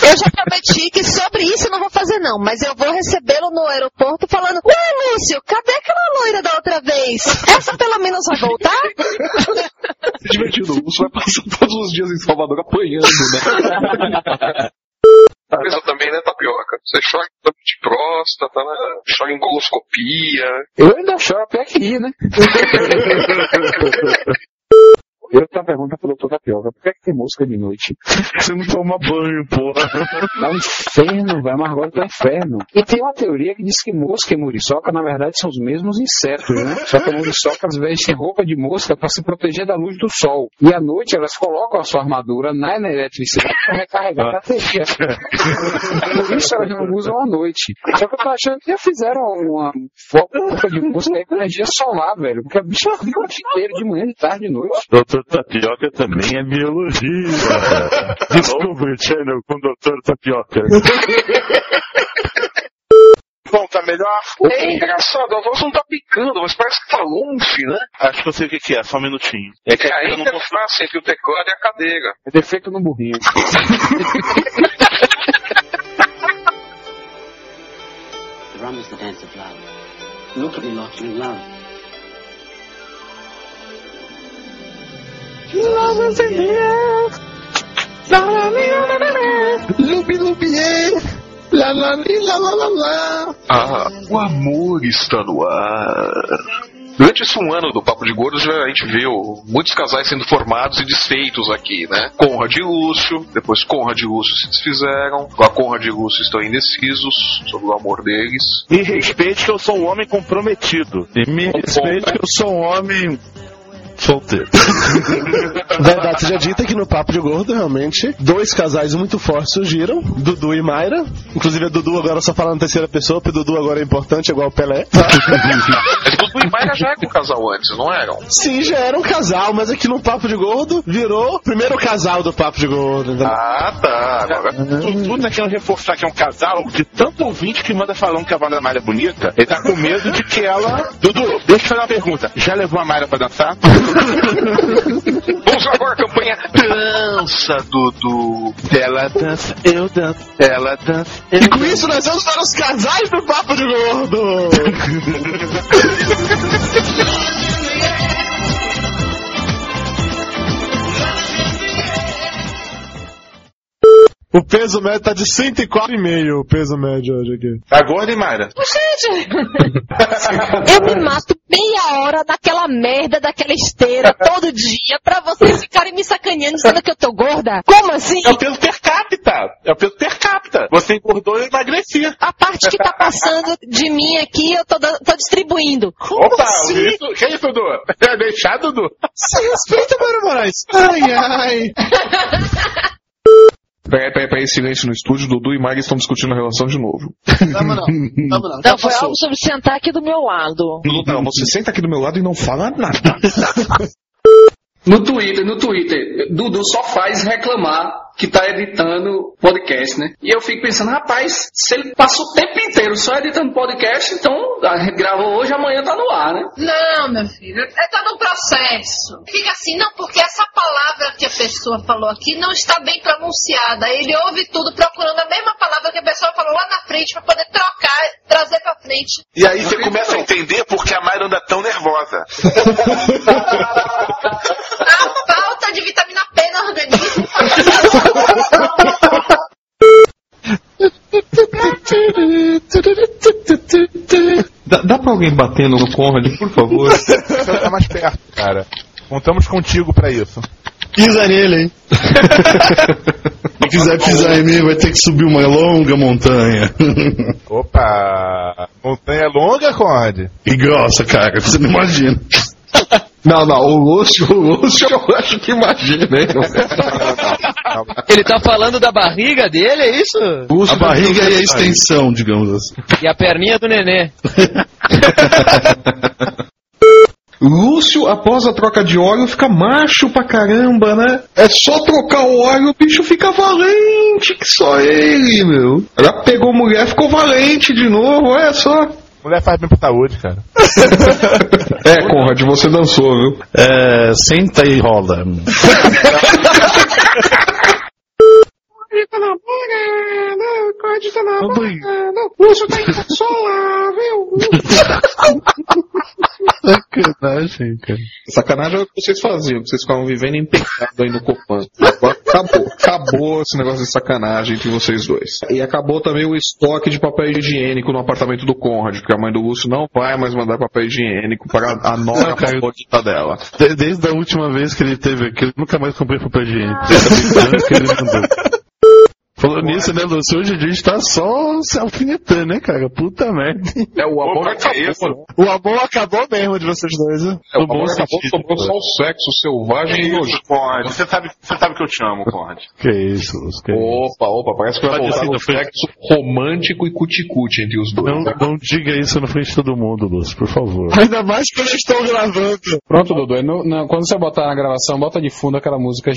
Eu já prometi que sobre isso eu não vou fazer não, mas eu vou recebê-lo no aeroporto falando, ué Lúcio, cadê aquela loira da outra vez? Essa pelo menos vai voltar? Se divertindo. O Lúcio vai passar todos os dias em Salvador apanhando, né? [laughs] Isso também, né, tapioca? Você chora de próstata, né? chora em coloscopia. Eu ainda choro até aqui, né? [laughs] Eu tenho uma pergunta pro doutor Tapioca. Por que, é que tem mosca de noite? [laughs] Você não toma banho, porra. Dá um inferno, vai, mas agora tá inferno. E tem uma teoria que diz que mosca e muriçoca, na verdade, são os mesmos insetos, né? Só que a muriçoca, às vezes, tem roupa de mosca para se proteger da luz do sol. E à noite, elas colocam a sua armadura na eletricidade para recarregar a bateria. [laughs] Por isso, elas não usam à noite. Só que eu tô achando que já fizeram uma roupa de mosca aí com energia solar, velho. Porque a bicha fica o dia inteiro, de manhã, de tarde, de noite. Doutor Tapioca também é biologia. [laughs] Discovery Channel com o Doutor Tapioca. Bom, tá melhor? É engraçado, a voz não tá picando, mas parece que tá longe, né? Acho que eu sei o que, que é, só um minutinho. É que a interface entre o teclado e a cadeira. É defeito no burrinho. The rum is the dance of love. Look at me lost in love. Lupi yeah. La la li, la la la la. Ah, o amor está no ar. Durante esse um ano do Papo de Gordos, já a gente viu muitos casais sendo formados e desfeitos aqui, né? Conrad e Lúcio, depois Conrad e Lúcio se desfizeram, a Conrad e Lúcio estão indecisos sobre o amor deles. Me respeite que eu sou um homem comprometido. E me respeite que eu sou um homem solteiro. [laughs] Verdade seja dita que no Papo de Gordo, realmente, dois casais muito fortes surgiram, Dudu e Mayra. Inclusive a Dudu agora só fala na terceira pessoa, porque Dudu agora é importante, igual o Pelé. Dudu e Mayra já eram um casal antes, não eram? Sim, já era um casal, mas aqui no Papo de Gordo virou o primeiro casal do Papo de Gordo. entendeu? Ah, tá. Agora... Tudo naquilo reforçar que é um casal, de tanto ouvinte que manda falando que a Wanda Mayra é bonita, ele tá com medo de que ela. Dudu, deixa eu fazer uma pergunta. Já levou a Mayra pra dançar? Vamos agora a campanha Dança, Dudu. Ela dança, eu danço, ela dança. Eu E com isso nós vamos para os casais do Papo de Gordo! [laughs] O peso médio tá de 104,5 o peso médio hoje aqui. Agora, hein, Mayra? Gente, [laughs] eu me mato meia hora naquela merda daquela esteira todo dia pra vocês ficarem me sacaneando dizendo que eu tô gorda. Como assim? É o peso per capita. É o peso per capita. Você engordou e eu emagreci. A parte que tá passando de mim aqui, eu tô, tô distribuindo. Opa, assim? isso, que isso, Dudu? É [laughs] deixar, Dudu? Se respeita, Mário Moraes. Ai, ai. [laughs] Peraí, peraí, peraí, silêncio no estúdio. Dudu e Mari estão discutindo a relação de novo. Vamos não. Vamos não. Não, foi algo sobre sentar aqui do meu lado. Não, você senta aqui do meu lado e não fala nada. [laughs] No Twitter, no Twitter, Dudu só faz reclamar que tá editando podcast, né? E eu fico pensando, rapaz, se ele passa o tempo inteiro só editando podcast, então a gente gravou hoje, amanhã tá no ar, né? Não, meu filho, é todo um processo. Fica assim, não, porque essa palavra que a pessoa falou aqui não está bem pronunciada. Ele ouve tudo procurando a mesma palavra que a pessoa falou lá na frente para poder trocar, trazer pra frente. E aí você começa a entender por que a Mayra anda tão nervosa. [laughs] falta de vitamina P no organismo. Dá, dá pra alguém batendo no Conrad, por favor? Você tá mais perto, cara. Contamos contigo pra isso. Pisa nele, hein? [laughs] Quem quiser pisar em mim vai ter que subir uma longa montanha. Opa! Montanha longa, Conde? E grossa, cara, você não imagina. [laughs] Não, não, o Lúcio, o Lúcio [laughs] eu acho que imagina, hein? Ele tá falando da barriga dele, é isso? a barriga e a extensão, digamos assim. E a perninha do nenê. [laughs] Lúcio, após a troca de óleo, fica macho pra caramba, né? É só trocar o óleo, o bicho fica valente, que só ele, meu. Ela pegou mulher, ficou valente de novo, olha só. Mulher faz bem pra saúde, cara. [laughs] É, Conrad, você dançou, viu? É, senta e rola. [laughs] Tá namorando, Código tá namorando, Lúcio tá inconsolável. Sacanagem, cara. Sacanagem é o que vocês faziam, que vocês ficavam vivendo em pecado aí no Copan. Agora acabou. Acabou esse negócio de sacanagem entre vocês dois. E acabou também o estoque de papel higiênico no apartamento do Conrad, porque a mãe do Lúcio não vai mais mandar papel higiênico para a nora favorita dela. De- Desde a última vez que ele teve aqui, eu nunca mais comprei papel higiênico. Tanto que ele mandou. Falando nisso, né, Lúcio? Hoje a gente tá só se alfinetando, né, cara? Puta merda. É, o amor acabou. O amor acabou mesmo de vocês dois, né? É, o amor acabou, sobrou só o sexo selvagem e nojento. Conrad, você sabe, você sabe que eu te amo, Conrad. Que isso, Lúcio? Que isso? Opa, opa, parece que vai Pode voltar ser, o não foi- sexo romântico e cuticute entre os dois. Não, não diga isso na frente de todo mundo, Lúcio, por favor. Ainda mais que eles estão gravando. Pronto, Dudu. é no- na- quando você botar na gravação, bota de fundo aquela música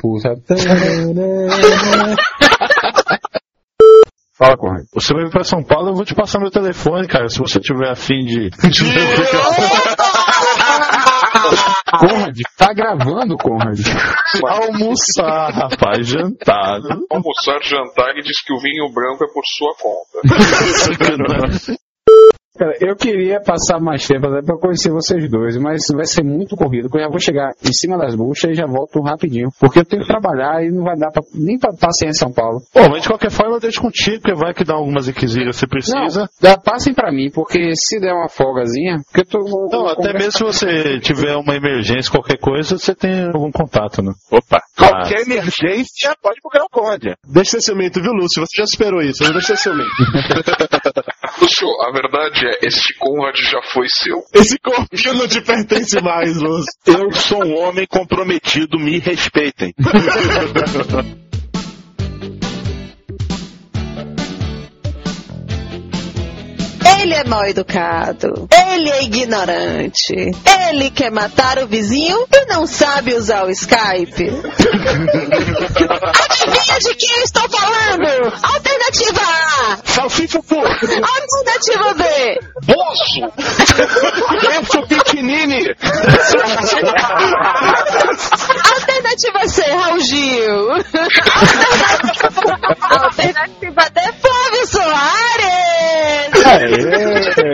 pouco, sabe? [laughs] [laughs] Fala, Conrad. Você vai vir pra São Paulo, eu vou te passar meu telefone, cara, se você tiver afim de... de [laughs] Conrad, tá gravando, Conrad. Almoçar, rapaz, jantar. Almoçar, jantar e diz que o vinho branco é por sua conta. [laughs] Cara, eu queria passar mais tempo até pra conhecer vocês dois, mas vai ser muito corrido, porque eu já vou chegar em cima das buchas e já volto rapidinho. Porque eu tenho que trabalhar e não vai dar pra, nem pra passear em São Paulo. Pô, mas de qualquer forma eu deixo contigo, porque vai que dá algumas requisitas você precisa. Não, passem pra mim, porque se der uma folgazinha, porque eu tô... Não, até mesmo se você tiver uma emergência, qualquer coisa, você tem algum contato, né? Opa, Ah. qualquer emergência pode procurar o Conrad. Deixa de ser ciumento, viu, Lúcio? Você já esperou isso, não deixa de ser ciumento. [laughs] Lúcio, a verdade é, este Conrad já foi seu. Esse corpinho não te pertence mais, Lúcio. Eu sou um homem comprometido, me respeitem. [laughs] Ele é mal educado. Ele é ignorante. Ele quer matar o vizinho e não sabe usar o Skype. Adivinha de quem eu estou falando? Alternativa A. Salsicha pô. Alternativa B. Boço. Lenço pequenine. Alternativa C, Raul Gil. [laughs] Alternativa D, Flávio Soares. Aê!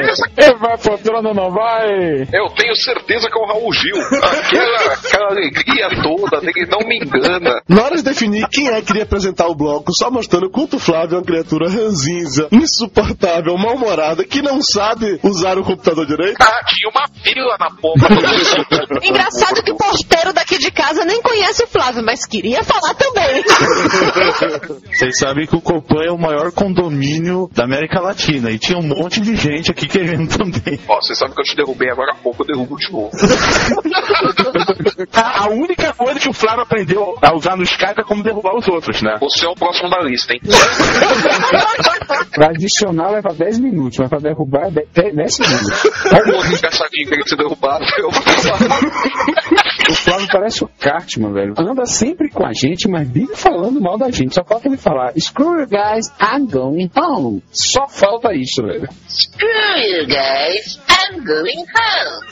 Vai, patrona, não vai? Eu tenho certeza que é o Raul Gil. Aquela, aquela alegria toda dele não me engana. Na hora de definir quem é que iria apresentar o bloco, só mostrando quanto o Flávio é uma criatura ranzinza, insuportável, mal-humorada, que não sabe usar o computador direito. Ah, tinha uma fila na porta do Engraçado que o porteiro daqui de casa nem conhece o Flávio, mas queria falar também. Vocês sabem que o Copan é o maior condomínio da América Latina e tinha um monte de gente aqui querendo também. Ó, você sabe que eu te derrubei agora há pouco, eu derrubo de novo. A [laughs] a única coisa que o Flávio aprendeu a usar no Skype é como derrubar os outros, né? Você é o próximo da lista, hein? [laughs] Pra adicionar leva 10 minutos, mas pra derrubar é 10 segundos. Encaixadinho que ele ser derrubado. Eu. O Flávio parece o Cartman, velho. Anda sempre com a gente, mas vive falando mal da gente. Só falta ele falar, screw you guys, I'm going home. Só falta isso, velho. Screw you guys, I'm going home.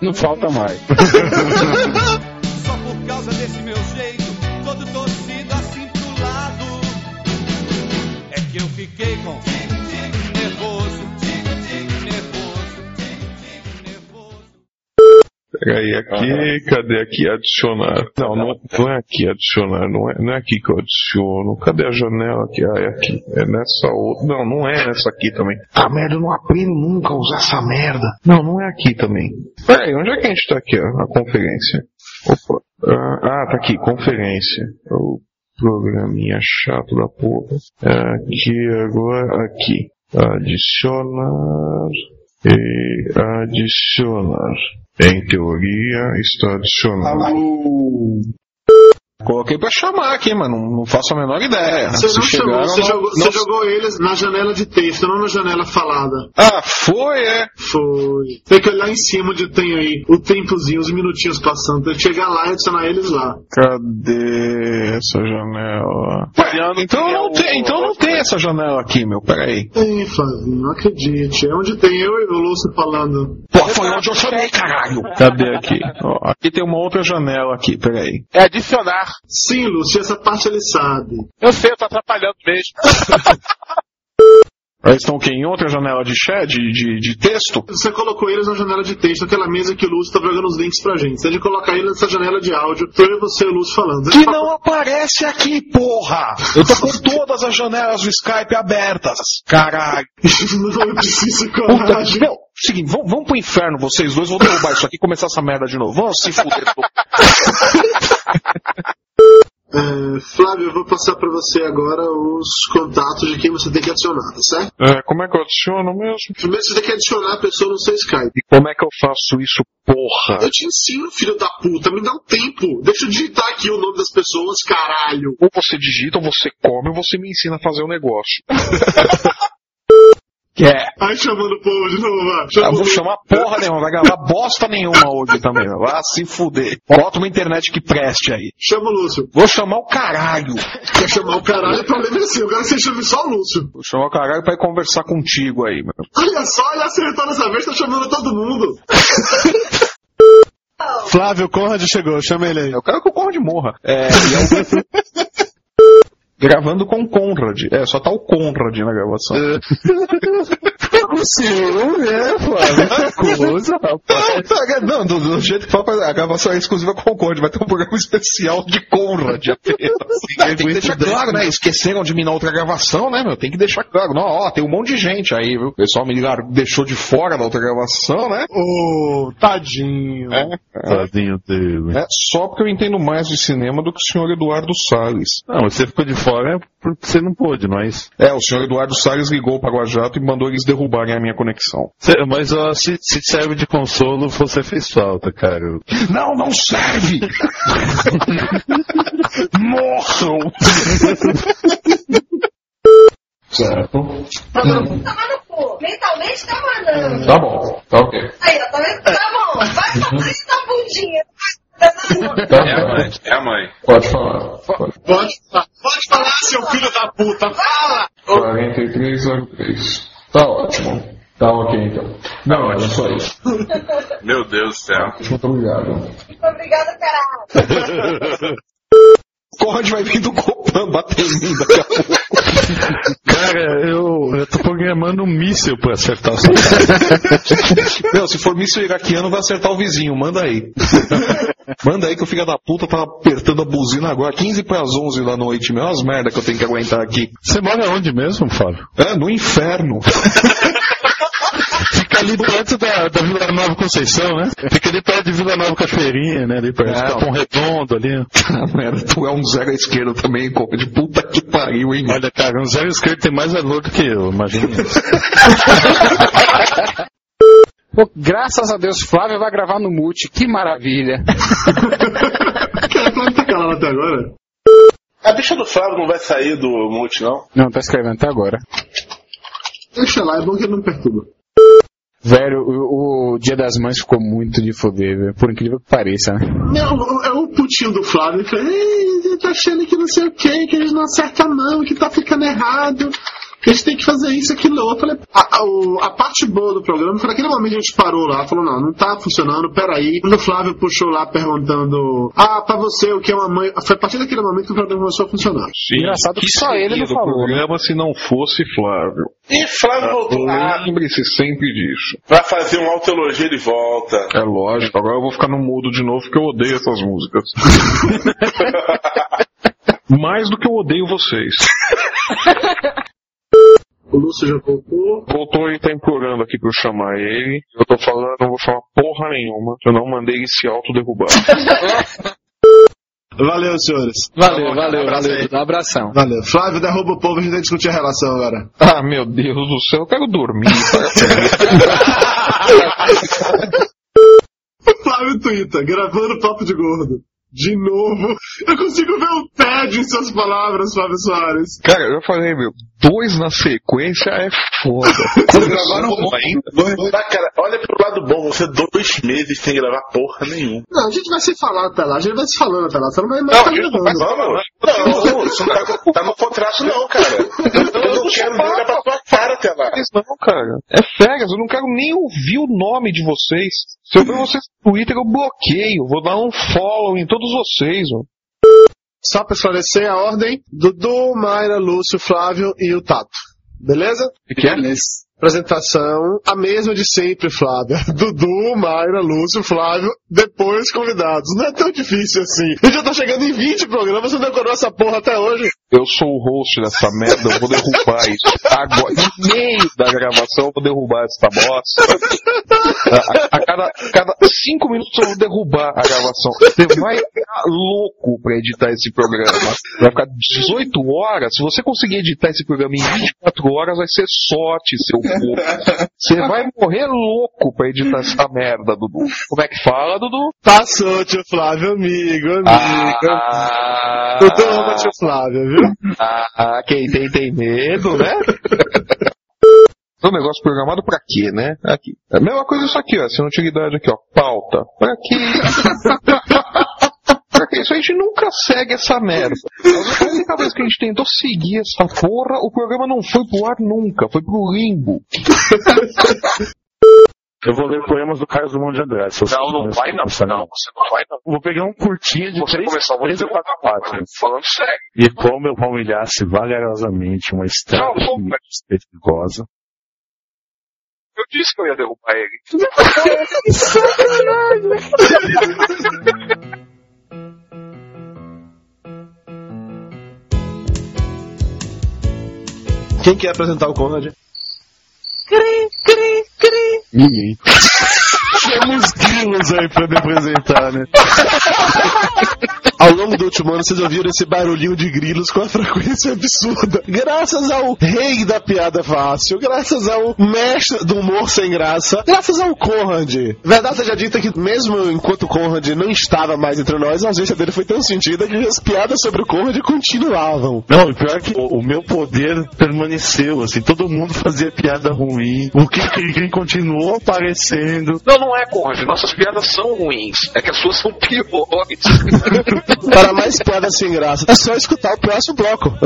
[laughs] Não falta mais. [laughs] Só por causa desse meu jeito, todo torcido assim pro lado. É que eu fiquei com Peraí, aqui, cadê aqui adicionar? Não, não, não é aqui adicionar, não é, não é aqui que eu adiciono. Cadê a janela aqui? Ah, é aqui. É nessa outra. Não, não é nessa aqui também. Ah, merda, eu não aprendo nunca a usar essa merda. Não, não é aqui também. Peraí, onde é que a gente tá aqui, ó, a conferência? Opa. Ah, ah, tá aqui, conferência. O programinha chato da porra. Aqui agora, aqui. Adicionar e adicionar. Em teoria está adicionado. Coloquei pra chamar aqui, mas não, não faço a menor ideia. Você não chamou, você, não- jogou, não- você jogou eles na janela de texto, não na janela falada. Ah, foi, é? Foi. Tem que olhar em cima onde tem aí o tempozinho, os minutinhos passando. Tem que chegar lá e adicionar eles lá. Cadê essa janela? então não tem, então não tem essa janela aqui, meu. Peraí. Tem, Flavinho, não acredite. É onde tem eu e o Lúcio falando. Pô, foi onde eu chamei, caralho. Cadê aqui? Ó, aqui tem uma outra janela aqui, peraí. É adicionar. Sim, Lúcio, essa parte ele sabe. Eu sei, eu tô atrapalhando mesmo. [laughs] Eles estão o quê? Em outra janela de chat, de, de, de texto? Você colocou eles na janela de texto, aquela mesa que o Lúcio tá jogando os links pra gente. Você colocar eles nessa janela de áudio, tô eu e você e o Lúcio falando. Que não aparece aqui, porra! Eu tô com todas as janelas do Skype abertas. Caralho. [laughs] não precisa Puta, coragem. meu, seguinte, vamos, vamos pro inferno vocês dois, vou derrubar isso aqui e começar essa merda de novo. Vamos se fuder. [laughs] É, Flávio, eu vou passar pra você agora os contatos de quem você tem que adicionar, tá certo? É, como é que eu adiciono mesmo? Primeiro você tem que adicionar a pessoa no seu Skype. E como é que eu faço isso, porra? Eu te ensino, filho da puta, me dá um tempo. Deixa eu digitar aqui o nome das pessoas, caralho. Ou você digita, ou você come, ou você me ensina a fazer o negócio. [laughs] É. Aí chamando o povo de novo, vai. Ah, Chama vou o- chamar porra nenhuma, vai gravar bosta nenhuma hoje também. Vai se fuder. Bota uma internet que preste aí. Chama o Lúcio. Vou chamar o caralho. Quer chamar o caralho, o problema é seu. Eu quero que você chame só o Lúcio. Vou chamar o caralho pra ir conversar contigo aí, meu. Olha só, ele acertou dessa vez, tá chamando todo mundo. Flávio Conrad chegou, chama ele aí. Eu quero que o Conrad morra. É, e é o- [laughs] Gravando com Conrad. É, só tá o Conrad na gravação. [laughs] Consigo ver, Flávio. Que coisa, rapaz. Não, do, do jeito que fala, a gravação é exclusiva com o Conrad. Vai ter um programa especial de Conrad apenas. [laughs] tem que deixar claro, né? Esqueceram de mim na outra gravação, né, meu? Tem que deixar claro. Não, ó, tem um monte de gente aí, viu? O pessoal me ligaram, deixou de fora da outra gravação, né? Ô, tadinho. É, é. Tadinho dele. É, só porque eu entendo mais de cinema do que o senhor Eduardo Salles. Não, você ficou de fora porque você não pôde, não é isso? É, o senhor Eduardo Salles ligou para o Jato e mandou eles derrubarem a minha conexão. Mas ó, se, se serve de consolo, você fez falta, cara. Não, não serve! [laughs] Morram! certo. Tá bom, tá cu. Mentalmente tá mandando. Tá bom, tá ok. Aí, ó, tá vendo? Tá bom. Vai fazer essa bundinha. É a mãe, é a mãe. Pode falar. Pode. Pode, pode falar, seu filho da puta, fala! 4303. Tá ótimo. Tá ok então. Não, era só isso. Meu Deus do céu. Muito obrigado. Muito obrigada, caralho. [laughs] Conrad vai vir do Copan bater em mim daqui a pouco. [laughs] Cara, eu, eu tô programando um míssil pra acertar o Meu, [laughs] se for míssil iraquiano, vai acertar o vizinho. Manda aí. [laughs] Manda aí que o filho da puta tá apertando a buzina agora. 15 para as 11 da noite. Meu, as merda que eu tenho que aguentar aqui. Você mora onde mesmo, Fábio? É, no inferno. Fica ali perto da, da Vila Nova Conceição, né? Fica ali perto de Vila Nova Cachoeirinha, né? Ali perto. Não. Capão Redondo ali. [laughs] Ah, merda, tu é um zero à esquerda também, Copa. De puta que pariu, hein? Olha, cara, um zero esquerdo tem mais valor do que eu, imagina isso. [laughs] Pô, graças a Deus, Flávio vai gravar no Mute. Que maravilha. Cara, Flávio tá calado até agora. A bicha do Flávio não vai sair do multi, não? Não, tá escrevendo até agora. Deixa lá, é bom que ele não perturba. Velho, o, o Dia das Mães ficou muito de foder, velho. Por incrível que pareça, né? Não, é o putinho do Flávio que fala, "Ei, ele tá achando que não sei o que, que eles não acertam a mão, que tá ficando errado, que a gente tem que fazer isso, aquilo, outro. Eu falei, a, a, a parte boa do programa foi naquele momento a gente parou lá, falou, não, não tá funcionando, peraí. Quando o Flávio puxou lá perguntando, ah, pra você, o que é uma mãe? Foi a partir daquele momento que o programa começou a funcionar. Sim. Engraçado que só ele não falou, né? programa se não fosse Flávio. E Flávio voltou. Ah, Lembre-se sempre disso. vai fazer uma autoelogia de volta. É lógico, agora eu vou ficar no mudo de novo porque eu odeio essas músicas. [laughs] Mais do que eu odeio vocês. [laughs] O Lúcio já voltou. Voltou e tá implorando aqui pra eu chamar ele. Eu tô falando, não vou falar porra nenhuma. Eu não mandei ele se autoderrubar. [laughs] Valeu, senhores. Valeu, valeu, valeu. Um abração. Valeu. Flávio, derruba o povo, a gente vai discutir a relação agora. [laughs] Ah, meu Deus do céu, eu quero dormir. [laughs] Flávio Twitter, gravando papo de gordo. De novo. Eu consigo ver o tédio em suas palavras, Flávio Soares. Cara, eu já falei, meu, dois na sequência é foda. Gravaram um ainda. Tá, cara, olha pro lado bom, você dois meses sem gravar porra nenhuma. Não, a gente vai se falar até lá, a gente vai se falando até lá, você não vai mais Não, tá a gente não gravando. vai falar, não. Não, isso não tá, tá no contrato não, cara. Eu não quero nem olhar pra tua cara até lá. Não, cara. É férias, eu não quero nem ouvir o nome de vocês. Se eu ver vocês no Twitter, eu bloqueio. Vou dar um follow em todos vocês, mano. Só pra esclarecer a ordem, Dudu, Mayra, Lúcio, Flávio e o Tato. Beleza? É? Apresentação, a mesma de sempre, Flávio. [laughs] Dudu, Mayra, Lúcio, Flávio, depois convidados. Não é tão difícil assim. Eu já tô chegando em 20 programas, você não decorou essa porra até hoje. Eu sou o host dessa merda, eu vou derrubar isso. Agora, no meio da gravação, eu vou derrubar essa bosta. A, a cada, cada cinco minutos eu vou derrubar a gravação. Você vai ficar louco pra editar esse programa. Vai ficar 18 horas. Se você conseguir editar esse programa em 24 horas, vai ser sorte, seu porco. Você vai morrer louco pra editar essa merda, Dudu. Como é que fala, Dudu? Passou, tio Flávio, amigo, amigo. Ah, Eu tô ama tio Flávio, viu? Ah, quem tem, tem medo, né? [laughs] Um negócio programado pra quê, né? Aqui. É a mesma coisa isso aqui, ó. Sem utilidade aqui, ó. Pauta. Pra quê? [laughs] pra quê? Isso a gente nunca segue essa merda. A única vez que a gente tentou seguir essa porra, o programa não foi pro ar nunca. Foi pro limbo. [laughs] Eu vou ler poemas do Carlos Drummond de Andrade. se você Não, não vai não. a Não, você não vai não. Vou pegar um curtinho de Você três, começar, três ou quatro páginas. Falando sério. E como eu palmilhasse vagarosamente uma estrada perigosa. Eu disse que eu ia derrubar ele. [laughs] Quem quer apresentar o Conrad? Cri, cri, cri. Ninguém. [laughs] Temos grilos aí pra me apresentar, né? [laughs] Ao longo do último ano, vocês ouviram esse barulhinho de grilos com a frequência absurda. Graças ao rei da piada fácil, graças ao mestre do humor sem graça, graças ao Conrad. Verdade seja dita que, mesmo enquanto o Conrad não estava mais entre nós, a ausência dele foi tão sentida que as piadas sobre o Conrad continuavam. Não, o pior é que o, o meu poder permaneceu, assim, todo mundo fazia piada ruim. O que quem continuou aparecendo. Não, não é, Conrad. Nossas piadas são ruins. É que as suas são piores. [laughs] Para mais piadas sem graça, é só escutar o próximo bloco. eu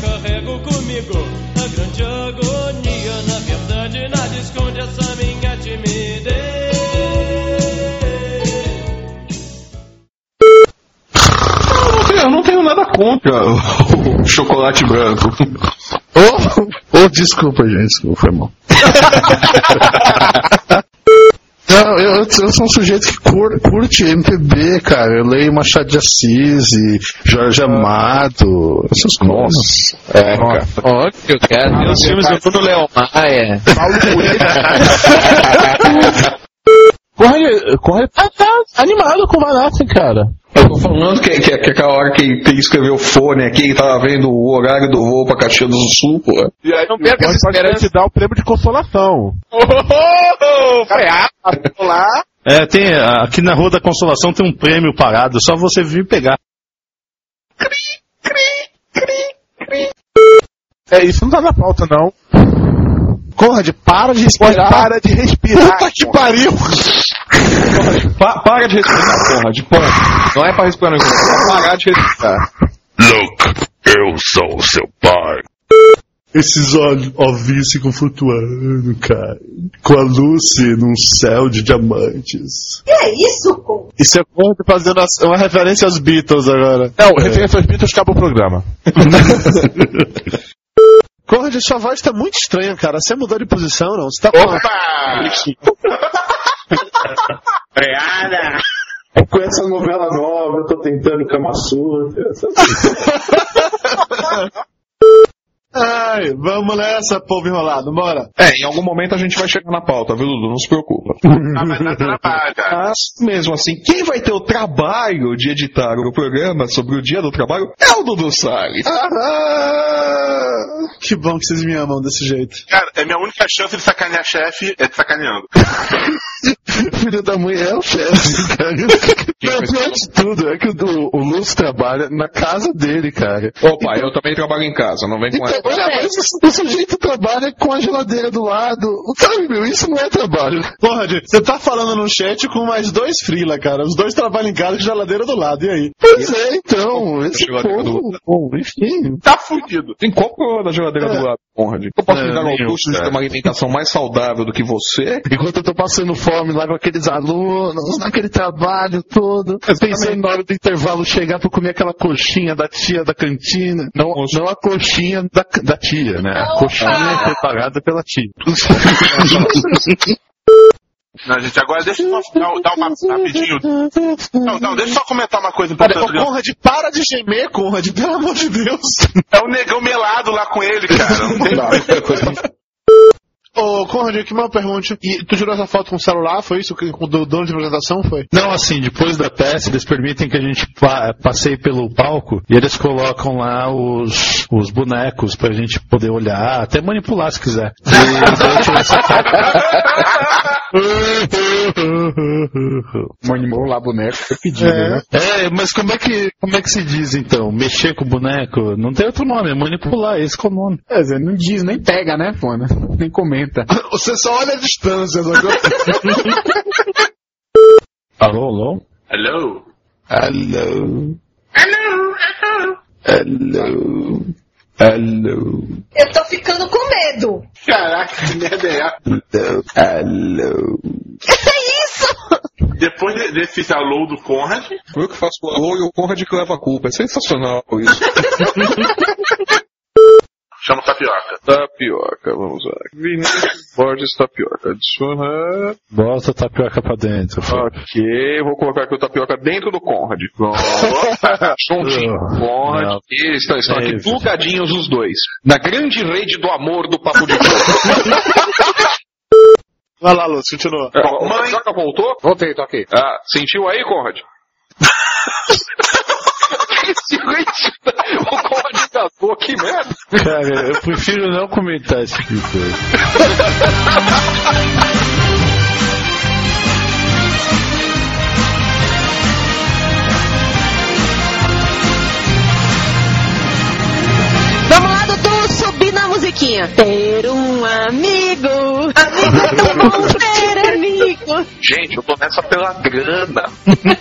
carrego comigo a grande agonia. Na verdade, nada esconde essa minha timidez. Eu não tenho nada contra o [laughs] chocolate branco. Ô, ô, desculpa, gente, desculpa, foi mal. [laughs] Não, eu, eu sou um sujeito que cur- curte MPB, cara. Eu leio Machado de Assis e Jorge Amado, essas coisas. É, cara. Óbvio, cara. Tem os filmes do Bruno Leão Maia. [laughs] Corre, corre, tá, tá animado com o Van Assen, cara. Eu tô falando que, que, que aquela hora que tem que escrever o fone aqui, que tava vendo o horário do voo pra Caxias do Sul, pô. E aí não perca essa pode te dar o prêmio de consolação. Foi lá. É, tem, aqui na Rua da Consolação tem um prêmio parado, só você vir pegar. É, isso não tá na pauta, não. Conrad, para de respirar. Para de respirar. Puta que pariu! Pa- para de respirar, porra, de ponto. Não é pra respirar, não. É parar de respirar. Luke, eu sou o seu pai. Esses olhos ovinhos ficam flutuando, cara. Com a Lucy num céu de diamantes. Que é isso, com? Isso é Conrad fazendo as- uma referência aos Beatles agora. Não, referência aos Beatles acaba o programa. [laughs] Conrad, sua voz tá muito estranha, cara. Você mudou de posição, não? Você tá com... [laughs] Freada! Com essa novela nova, eu tô tentando Kama Sutra. [laughs] Ai, vamos nessa, povo enrolado, bora. É, em algum momento a gente vai chegar na pauta, viu, Dudu? Não se preocupa. Ah, mas dá trabalho, cara. Mas, mesmo assim, quem vai ter o trabalho de editar o programa sobre o dia do trabalho é o Dudu Salles. Ah, que bom que vocês me amam desse jeito. Cara, é minha única chance de sacanear chefe é te sacaneando. [laughs] [laughs] Filho da mãe é o chefe, cara. Não, pior de tudo é que o, o Lúcio trabalha na casa dele, cara. Ô pai, eu também trabalho em casa, não vem com essa. Então, mas o sujeito trabalha com a geladeira do lado. Sabe, meu, isso não é trabalho. Porra, Di, você tá falando no chat com mais dois frila, cara. Os dois trabalham em casa com geladeira do lado, e aí? Pois é, então. Esse povo, bom, enfim. Tá fudido. Tem qual da geladeira do lado, Conrad? Eu posso É, me dar ao luxo de ter uma alimentação mais saudável do que você? Enquanto eu tô passando fome lá com aqueles alunos, naquele trabalho todo, pensando na hora do intervalo chegar pra comer aquela coxinha da tia da cantina. Não, não a coxinha da, da tia, né? A coxinha preparada pela tia. [laughs] Não, gente, agora deixa eu só dar, dar uma rapidinho. Não, não, deixa eu só comentar uma coisa Olha, importante. ô, Conrad, para de gemer, Conrad, pelo amor de Deus. É o negão melado lá com ele, cara. [laughs] Não tem Ô, Conrad, que mal pergunte. E tu tirou essa foto com o celular? Foi isso? Com o do- dono de apresentação? Foi? Não, assim, depois da peça, eles permitem que a gente pa passeie pelo palco e eles colocam lá os, os bonecos pra gente poder olhar, até manipular se quiser. E daí eu tirei essa foto. Manipular boneco foi pedido, né? É, mas como é, que, como é que se diz então? Mexer com o boneco? Não tem outro nome, é manipular, esse que é o nome. É, não diz, nem pega, né, pô? né? Nem comenta. [coughs] Você só olha a distância, agora. [coughs] Alô, alô? Hello? Alô? Alô, alô. Alô? Alô? Eu tô ficando com medo. Caraca, que merda é essa? Alô? Que é isso? Depois de- desse alô do Conrad, Eu que faço o alô e o Conrad que leva a culpa. É sensacional isso. [laughs] chama o tapioca. Tapioca, vamos lá. Vinícius Borges Tapioca. Adicionar. Bota a tapioca pra dentro. Ok, vou colocar aqui o tapioca dentro do Conrad. Pronto. [laughs] Juntinho. Não. Conrad. E estão, estão aqui Teve. plugadinhos os dois. Na grande rede do amor do Papo de [laughs] Vai lá, Lúcio, continua. Bom, Mãe... Tapioca voltou? Voltei, tô aqui. Ah, sentiu aí, Conrad? [laughs] o Engasgou, que merda. Cara, eu prefiro não comentar esse tipo de coisa. Vamos lá, Dudu, subir na musiquinha. Ter um amigo, amigo é tão bom ter amigo. Gente, eu tô nessa pela grana.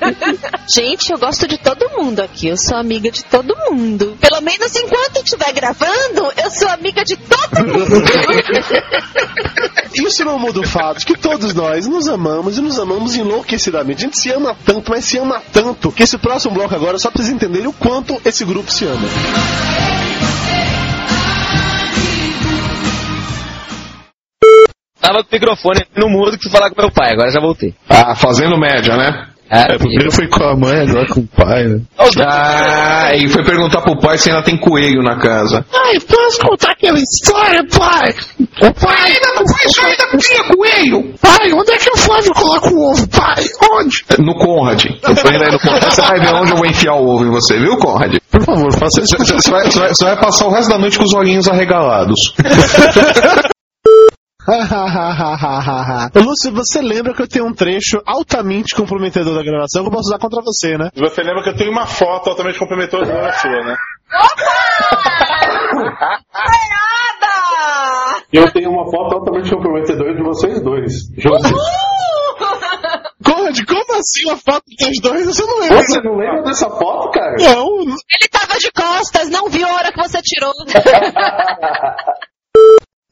[laughs] Gente, eu gosto de todo mundo aqui, eu sou amiga de todo mundo. Pelo menos enquanto estiver gravando, eu sou amiga de todo mundo. [laughs] Isso não muda o fato de que todos nós nos amamos e nos amamos enlouquecidamente. A gente se ama tanto, mas se ama tanto, que esse próximo bloco agora só precisa entender o quanto esse grupo se ama. Tava com o microfone no mudo que fui falar com meu pai, agora já voltei. Ah, fazendo média, né? É, primeiro foi com a mãe, agora com o pai, né? Ah, e foi perguntar pro pai se ainda tem coelho na casa. Pai, posso contar aquela história, pai? O pai ainda não foi, só ainda tinha coelho. Pai, onde é que o Flávio coloca o ovo, pai? Onde? No Conrad. Eu tô indo aí no Conrad. Você vai ver onde eu vou enfiar o ovo em você, viu, Conrad? Por favor, faça isso. Você, vai, vai passar o resto da noite com os olhinhos arregalados. [laughs] [laughs] Lúcio, você lembra que eu tenho um trecho altamente comprometedor da gravação que eu posso usar contra você, né? Você lembra que eu tenho uma foto altamente comprometedora da sua, né? Eu tenho uma foto altamente comprometedora de vocês dois. Juntos. Conrad, como assim uma foto dos dois? Você não lembra? Você não lembra dessa foto, cara? Não. Ele tava de costas, não viu a hora que você tirou. [laughs]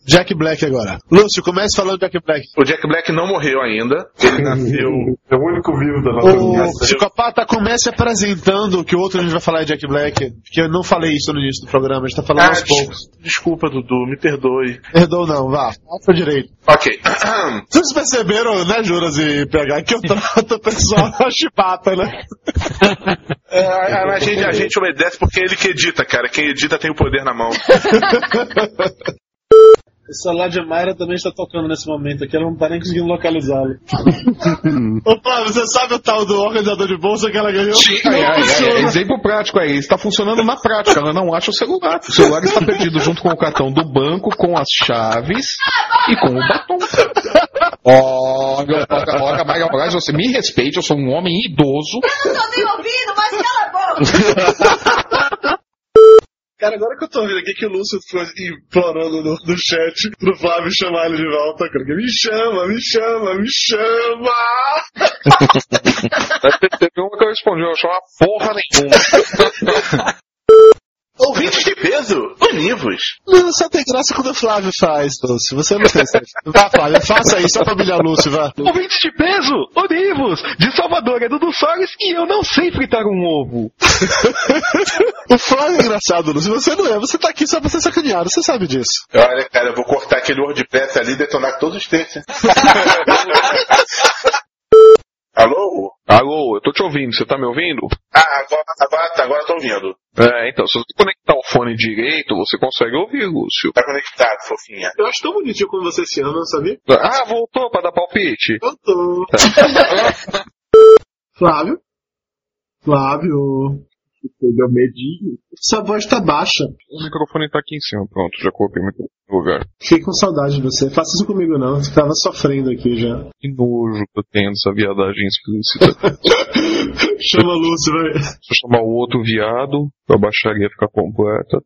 Jack Black agora. Lúcio, comece falando de Jack Black. O Jack Black não morreu ainda. Ele nasceu. É o único vivo da nossa O psicopata comece apresentando que o outro a gente vai falar é Jack Black. Porque eu não falei isso no início do programa, a gente tá falando Ah, aos poucos. Desculpa, Dudu, me perdoe. Perdoa não, vá. Faça direito. Ok. [clears throat] Vocês perceberam, né, Juras e PH, que eu trato o pessoal [laughs] a chibata, né? É, a, a gente, a gente obedece porque é ele que edita, cara. Quem edita tem o poder na mão. [laughs] O celular de Mayra também está tocando nesse momento aqui, ela não tá nem conseguindo localizá-lo. [laughs] Ô, Flávio, você sabe o tal do organizador de bolsa que ela ganhou? Sim, Não é, é, é, exemplo prático aí. Está funcionando na prática. Ela não acha o celular. O celular está perdido junto com o cartão do banco, com as chaves e com o batom. Olha, olha, olha, Maria Braz, você me respeite, eu sou um homem idoso. Eu não tô nem ouvindo, mas cala a boca! [laughs] Cara, agora que eu tô vendo aqui que o Lúcio ficou implorando no, no chat pro Flávio chamar ele de volta, cara, me chama, me chama, me chama! [laughs] Teve uma que eu respondi, eu porra nenhuma. [laughs] Ouvintes de peso, univos. Não, só tem graça quando o Flávio faz, Lúcio. Você não tem certo. Vá, Flávio, faça aí só pra humilhar o Lúcio, vá. Ouvintes de peso, Univos, de Salvador é Dudu Soares e eu não sei fritar um ovo. [laughs] O Flávio é engraçado, Lúcio. Você não é. Você tá aqui só pra ser sacaneado. Você sabe disso. Olha, cara, eu vou cortar aquele WordPress ali e detonar todos os textos. [laughs] Alô? Alô, eu tô te ouvindo, você tá me ouvindo? Ah, agora, agora tá, agora tô ouvindo. É, então, se você conectar o fone direito, você consegue ouvir, Lúcio. Tá conectado, fofinha. Eu acho tão bonitinho como você se ama, sabia? Ah, voltou pra dar palpite. Eu tô. [laughs] Flávio? Flávio? Deu medinho. Sua voz tá baixa. O microfone tá aqui em cima, pronto, já coloquei o no lugar. Fiquei com saudade de você. Faça isso comigo não. Eu tava sofrendo aqui já. Que nojo que eu tenho dessa viadagem explícita. [laughs] Chama o Lúcio, vai. Se eu chamar o outro viado, a baixaria ficar completa.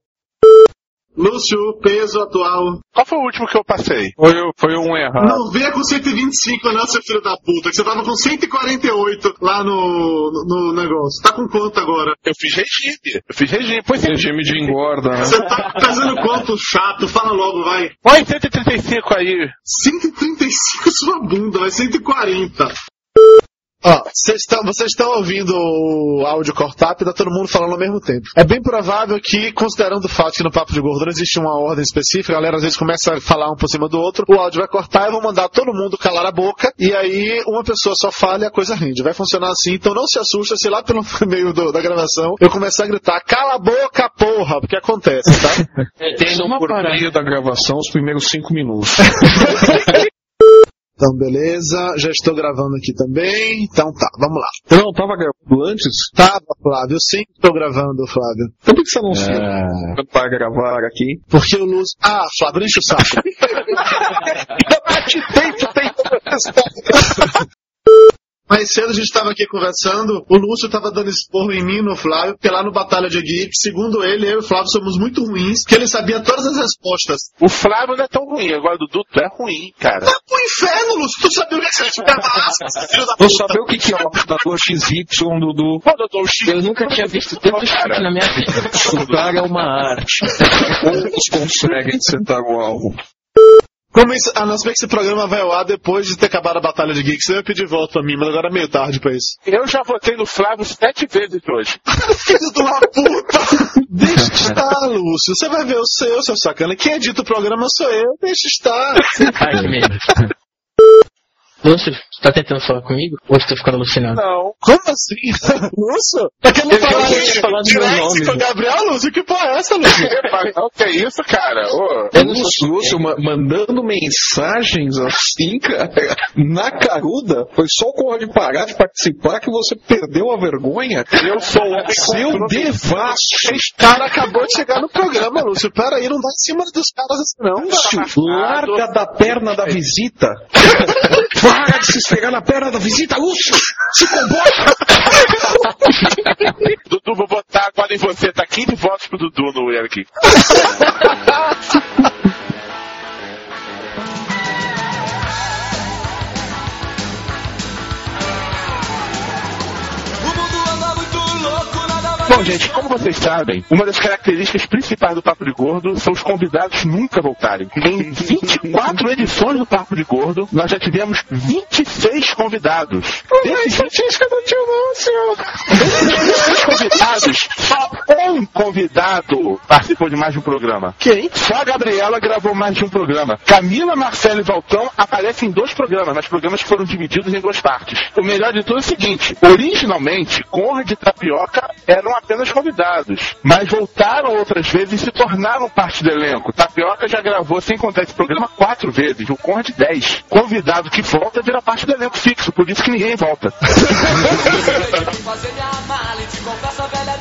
Lúcio, peso atual. Qual foi o último que eu passei? Foi, foi um errado. Não venha com 125 não, seu filho da puta. Que você tava com 148 lá no, no, no negócio. Tá com quanto agora? Eu fiz regime. Eu fiz regime. Põe, Regime de engorda, né? Você tá pesando quanto, chato? Fala logo, vai. põe 135 aí. 135 [laughs] sua bunda, vai 140. Ó, vocês estão vocês estão ouvindo o áudio cortado e tá todo mundo falando ao mesmo tempo. É bem provável que, considerando o fato que no Papo de Gordo não existe uma ordem específica, a galera às vezes começa a falar um por cima do outro, o áudio vai cortar e vão mandar todo mundo calar a boca, e aí uma pessoa só fala e a coisa rende. Vai funcionar assim, então não se assusta se lá pelo [laughs] meio do- da gravação eu começar a gritar, cala a boca, porra, porque acontece, tá? [laughs] Tem uma por meio da gravação os primeiros cinco minutos. [laughs] Então, beleza. Já estou gravando aqui também. Então tá, vamos lá. Eu não tava gravando antes? Tava, Flávio. Eu sempre estou gravando, Flávio. Então por que você não para gravar aqui? Porque o Lúcio. Ah, Flávio, enche o saco. [laughs] Mais cedo a gente estava aqui conversando, o Lúcio estava dando esporro em mim no Flávio, porque lá no Batalha de Geek, segundo ele, eu e o Flávio somos muito ruins, que ele sabia todas as respostas. O Flávio não é tão ruim, agora o Dudu tu é ruim, cara. Vai pro inferno, Lúcio, tu sabia o que você [laughs] filho da Vou saber o que, que é o computador XY, Dudu. Eu nunca tinha visto tanto chute na minha vida. [laughs] Chutar é uma arte. Poucos conseguem sentar o alvo. Como isso, a não ser que esse programa vai ao ar depois de ter acabado a Batalha de Geek, você vai pedir volta pra mim, mas agora é meio tarde pra isso. Eu já votei no Flávio sete vezes hoje. [laughs] Filho de uma puta! Deixa estar, Lúcio. Você vai ver o seu, seu sacana. Quem edita o programa sou eu. Deixa estar. Ai, que medo. Lúcio, você tá tentando falar comigo? Ou você tá ficando alucinado? Não. Como assim? [laughs] Lúcio? Pra que não Eu falar tinha falado meu nome, com o né? Gabriel, Lúcio? Que porra é essa, Lúcio? [laughs] Não, que isso, cara? Ô. Lúcio, Lúcio ma- mandando mensagens assim, cara, na caruda. Foi só o Conrad parar de participar que você perdeu a vergonha. Eu sou um Seu devasso. Esse cara acabou de chegar no programa, Lúcio. Pera aí, não dá em cima dos caras assim, não. Lúcio, larga da perna da visita. [laughs] Para de se esfregar na perna da visita, Lúcio! Se comporta! [laughs] Dudu, vou botar agora em você. Tá 15 votos pro Dudu no Eric. [laughs] Bom, gente, como vocês sabem, uma das características principais do Papo de Gordo são os convidados nunca voltarem. Em 24 edições do Papo de Gordo, nós já tivemos 26 convidados. Desses 26 que eu não tinha não, senhor. convidados, só um convidado participou de mais de um programa. Quem? Só a Gabriela gravou mais de um programa. Camila, Marcelo e Valtão aparecem em dois programas, mas programas que foram divididos em duas partes. O melhor de tudo é o seguinte: originalmente, Conrad e Tapioca eram apenas convidados, mas voltaram outras vezes e se tornaram parte do elenco. Tapioca já gravou, sem contar esse programa, quatro vezes, o Conrad dez. Convidado que volta vira parte do elenco fixo, por isso que ninguém volta. [laughs] [laughs]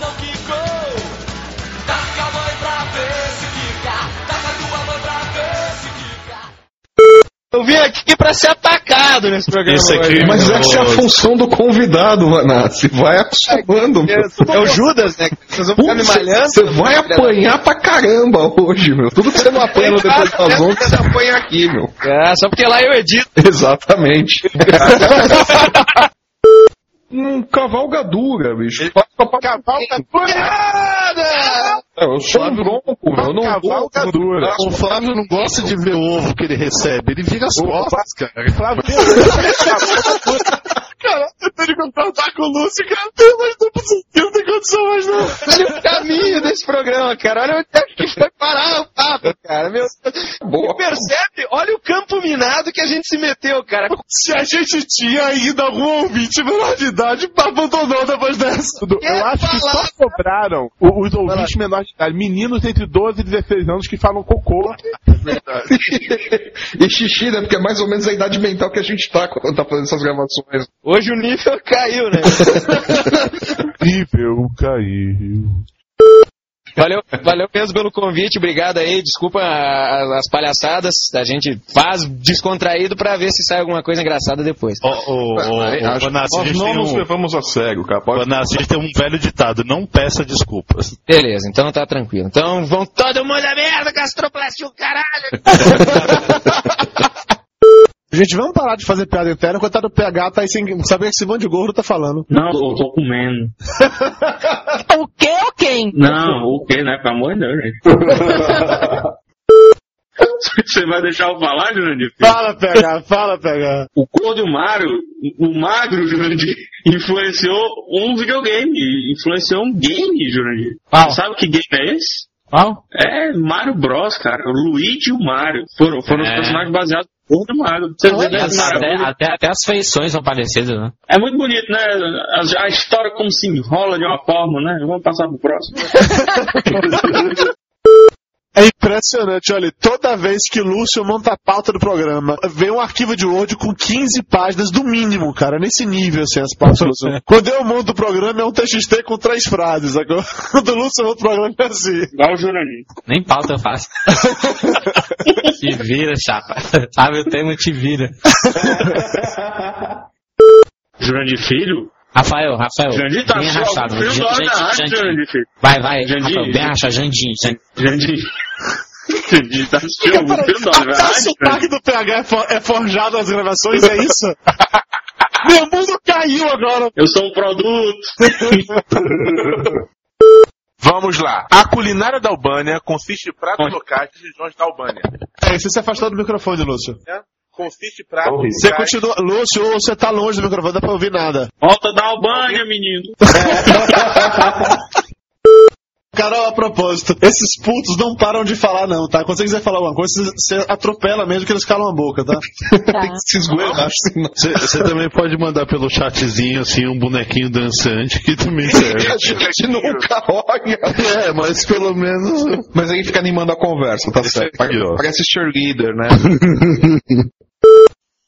Eu vim aqui pra ser atacado nesse programa. Aqui, hoje. mas essa é a função do convidado, Vanassi. Vai acostumando. É o Judas, né? Vocês vão ficar me malhando. Você vai apanhar pra caramba hoje, meu. Tudo que você não apanha no depois das ondas, você apanha aqui, meu. É, só porque lá eu edito. Exatamente. [laughs] [laughs] um cavalgadura, bicho. Cavalgadura! É, eu sou um bronco, meu. Eu não. Cavalgadura. O Flávio não gosta de ver o ovo que ele recebe. Ele vira as costas, cara. Flávio, Cara, eu tenho que concordar com o Lúcio, cara. Tem mais duplo sentido, não tem condição mais não. Olha o caminho desse programa, cara. Olha onde é que foi parar o papo, cara. Meu Boa. Percebe? Olha o campo minado que a gente se meteu, cara. Se a gente tinha ainda algum ouvinte menor de idade, abandonou depois dessa. Eu acho que só sobraram os ouvintes menores de idade, meninos entre 12 e 16 anos que falam cocô. [laughs] e xixi, né? Porque é mais ou menos a idade mental que a gente tá quando tá fazendo essas gravações. Hoje o nível caiu, né? [laughs] Nível caiu. Valeu, valeu mesmo pelo convite, obrigado aí. Desculpa as palhaçadas. A gente faz descontraído pra ver se sai alguma coisa engraçada depois. Ô, ô, ô, Nós não nos um... levamos a sério, cara. Pode... Vanassi, a gente tem um velho ditado, não peça desculpas. Beleza, então tá tranquilo. Então vão todo mundo a merda, gastroplastia, o caralho! [laughs] Gente, vamos parar de fazer piada interna, coitado do PH tá aí sem saber que esse monte de gordo tá falando. Não, eu tô comendo. [laughs] O que ou quem? Não, o que, né? Pelo amor de Deus, gente. [laughs] Você vai deixar eu falar, Jurandir? Fala, PH, fala, PH. O Gordo Mário, o Magro, Jurandir, influenciou um videogame. Influenciou um game, Jurandir. Sabe que game é esse? Qual? É Mario Bros, cara. O Luigi e o Mario. Foram, foram os É. personagens baseados Gordo. Você vê Até, essa maravilha? até, até as feições são parecidas, né? É muito bonito, né? A, a história como se enrola de uma forma, né? Vamos passar pro próximo. [laughs] É impressionante, olha, toda vez que o Lúcio monta a pauta do programa, vem um arquivo de Word com 15 páginas do mínimo, cara, nesse nível, assim, as pautas. Lúcio. [laughs] Quando eu monto o programa, é um TXT com três frases, sacou? [laughs] Quando o Lúcio monta o programa, é assim. Igual o Jurandir. Nem pauta eu faço. [laughs] te vira, chapa. Sabe o termo te vira. Jurandir Filho? Rafael, Rafael. Jurandir tá bem arrastado. filho Jan- da hora Jan- da arte, Jandim. Jurandir Filho. Vai, vai. Jandir. Rafael, bem arrastado. Jandim. Jan- Jandir. Jandir tá assistindo o da hora da Até o sotaque do PH é, for- é forjado nas gravações, é isso? [laughs] Meu mundo caiu agora. Eu sou um produto. [laughs] Vamos lá. A culinária da Albânia consiste em pratos locais de regiões da Albânia. É, você se afastou do microfone, Lúcio. Consiste em pratos Você continua, Lúcio, você tá longe do microfone, não dá pra ouvir nada. Volta da Albânia, menino. [laughs] Carol, a propósito, esses putos não param de falar, não, tá? Quando você quiser falar alguma coisa, você atropela mesmo que eles calam a boca, tá? Tem que se esgoelar. Você você também pode mandar pelo chatzinho, assim, um bonequinho dançante que também [laughs] serve. A gente nunca olha. É, mas pelo menos. Mas aí fica animando a conversa, tá certo? Parece cheerleader, né? [laughs]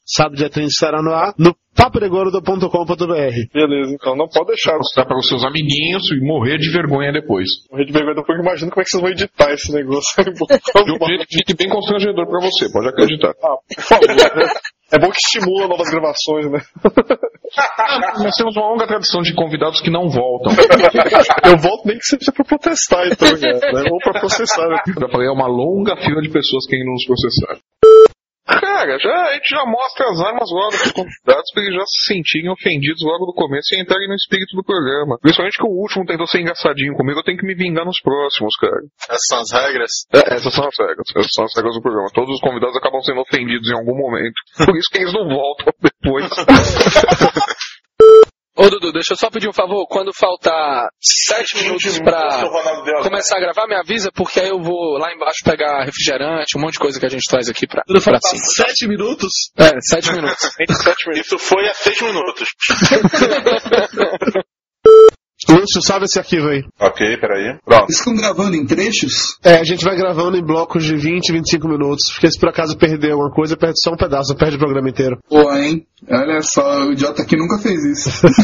Sábado dia 30 estará no ar, no paporegordo.com.br. Beleza, então não pode deixar. Mostrar para os seus amiguinhos e morrer de vergonha depois. Morrer de vergonha depois, imagina como é que vocês vão editar esse negócio. [laughs] De um jeito que fique bem constrangedor pra você, pode acreditar. Ah, por favor, né? É bom que estimula novas gravações, né? Ah, Nós temos uma longa tradição de convidados que não voltam. Eu volto nem que seja pra protestar, então. Né? Ou pra processar. Né? Eu falei, é uma longa fila de pessoas que ainda nos processaram. Cara, já, a gente já mostra as armas logo pros convidados pra eles já se sentirem ofendidos logo no começo e entrarem no espírito do programa. Principalmente que o último tentou ser engraçadinho comigo, eu tenho que me vingar nos próximos, cara. Essas são as regras. É, essas são as regras. Essas são as regras do programa. Todos os convidados acabam sendo ofendidos em algum momento. Por isso que eles não voltam depois. [laughs] Ô, Dudu, deixa eu só pedir um favor. Quando faltar sete minutos pra começar a gravar, me avisa, porque aí eu vou lá embaixo pegar refrigerante, um monte de coisa que a gente traz aqui pra, Quando pra cima. sete minutos? É, sete minutos. [laughs] Isso foi há seis minutos. [laughs] Lúcio, salve esse arquivo aí. ok, peraí. Pronto. Vocês estão gravando em trechos? É, a gente vai gravando em blocos de 20, 25 minutos, porque se por acaso perder alguma coisa, perde só um pedaço, não perde o programa inteiro. Pô, hein? Olha só, o idiota aqui nunca fez isso. [laughs]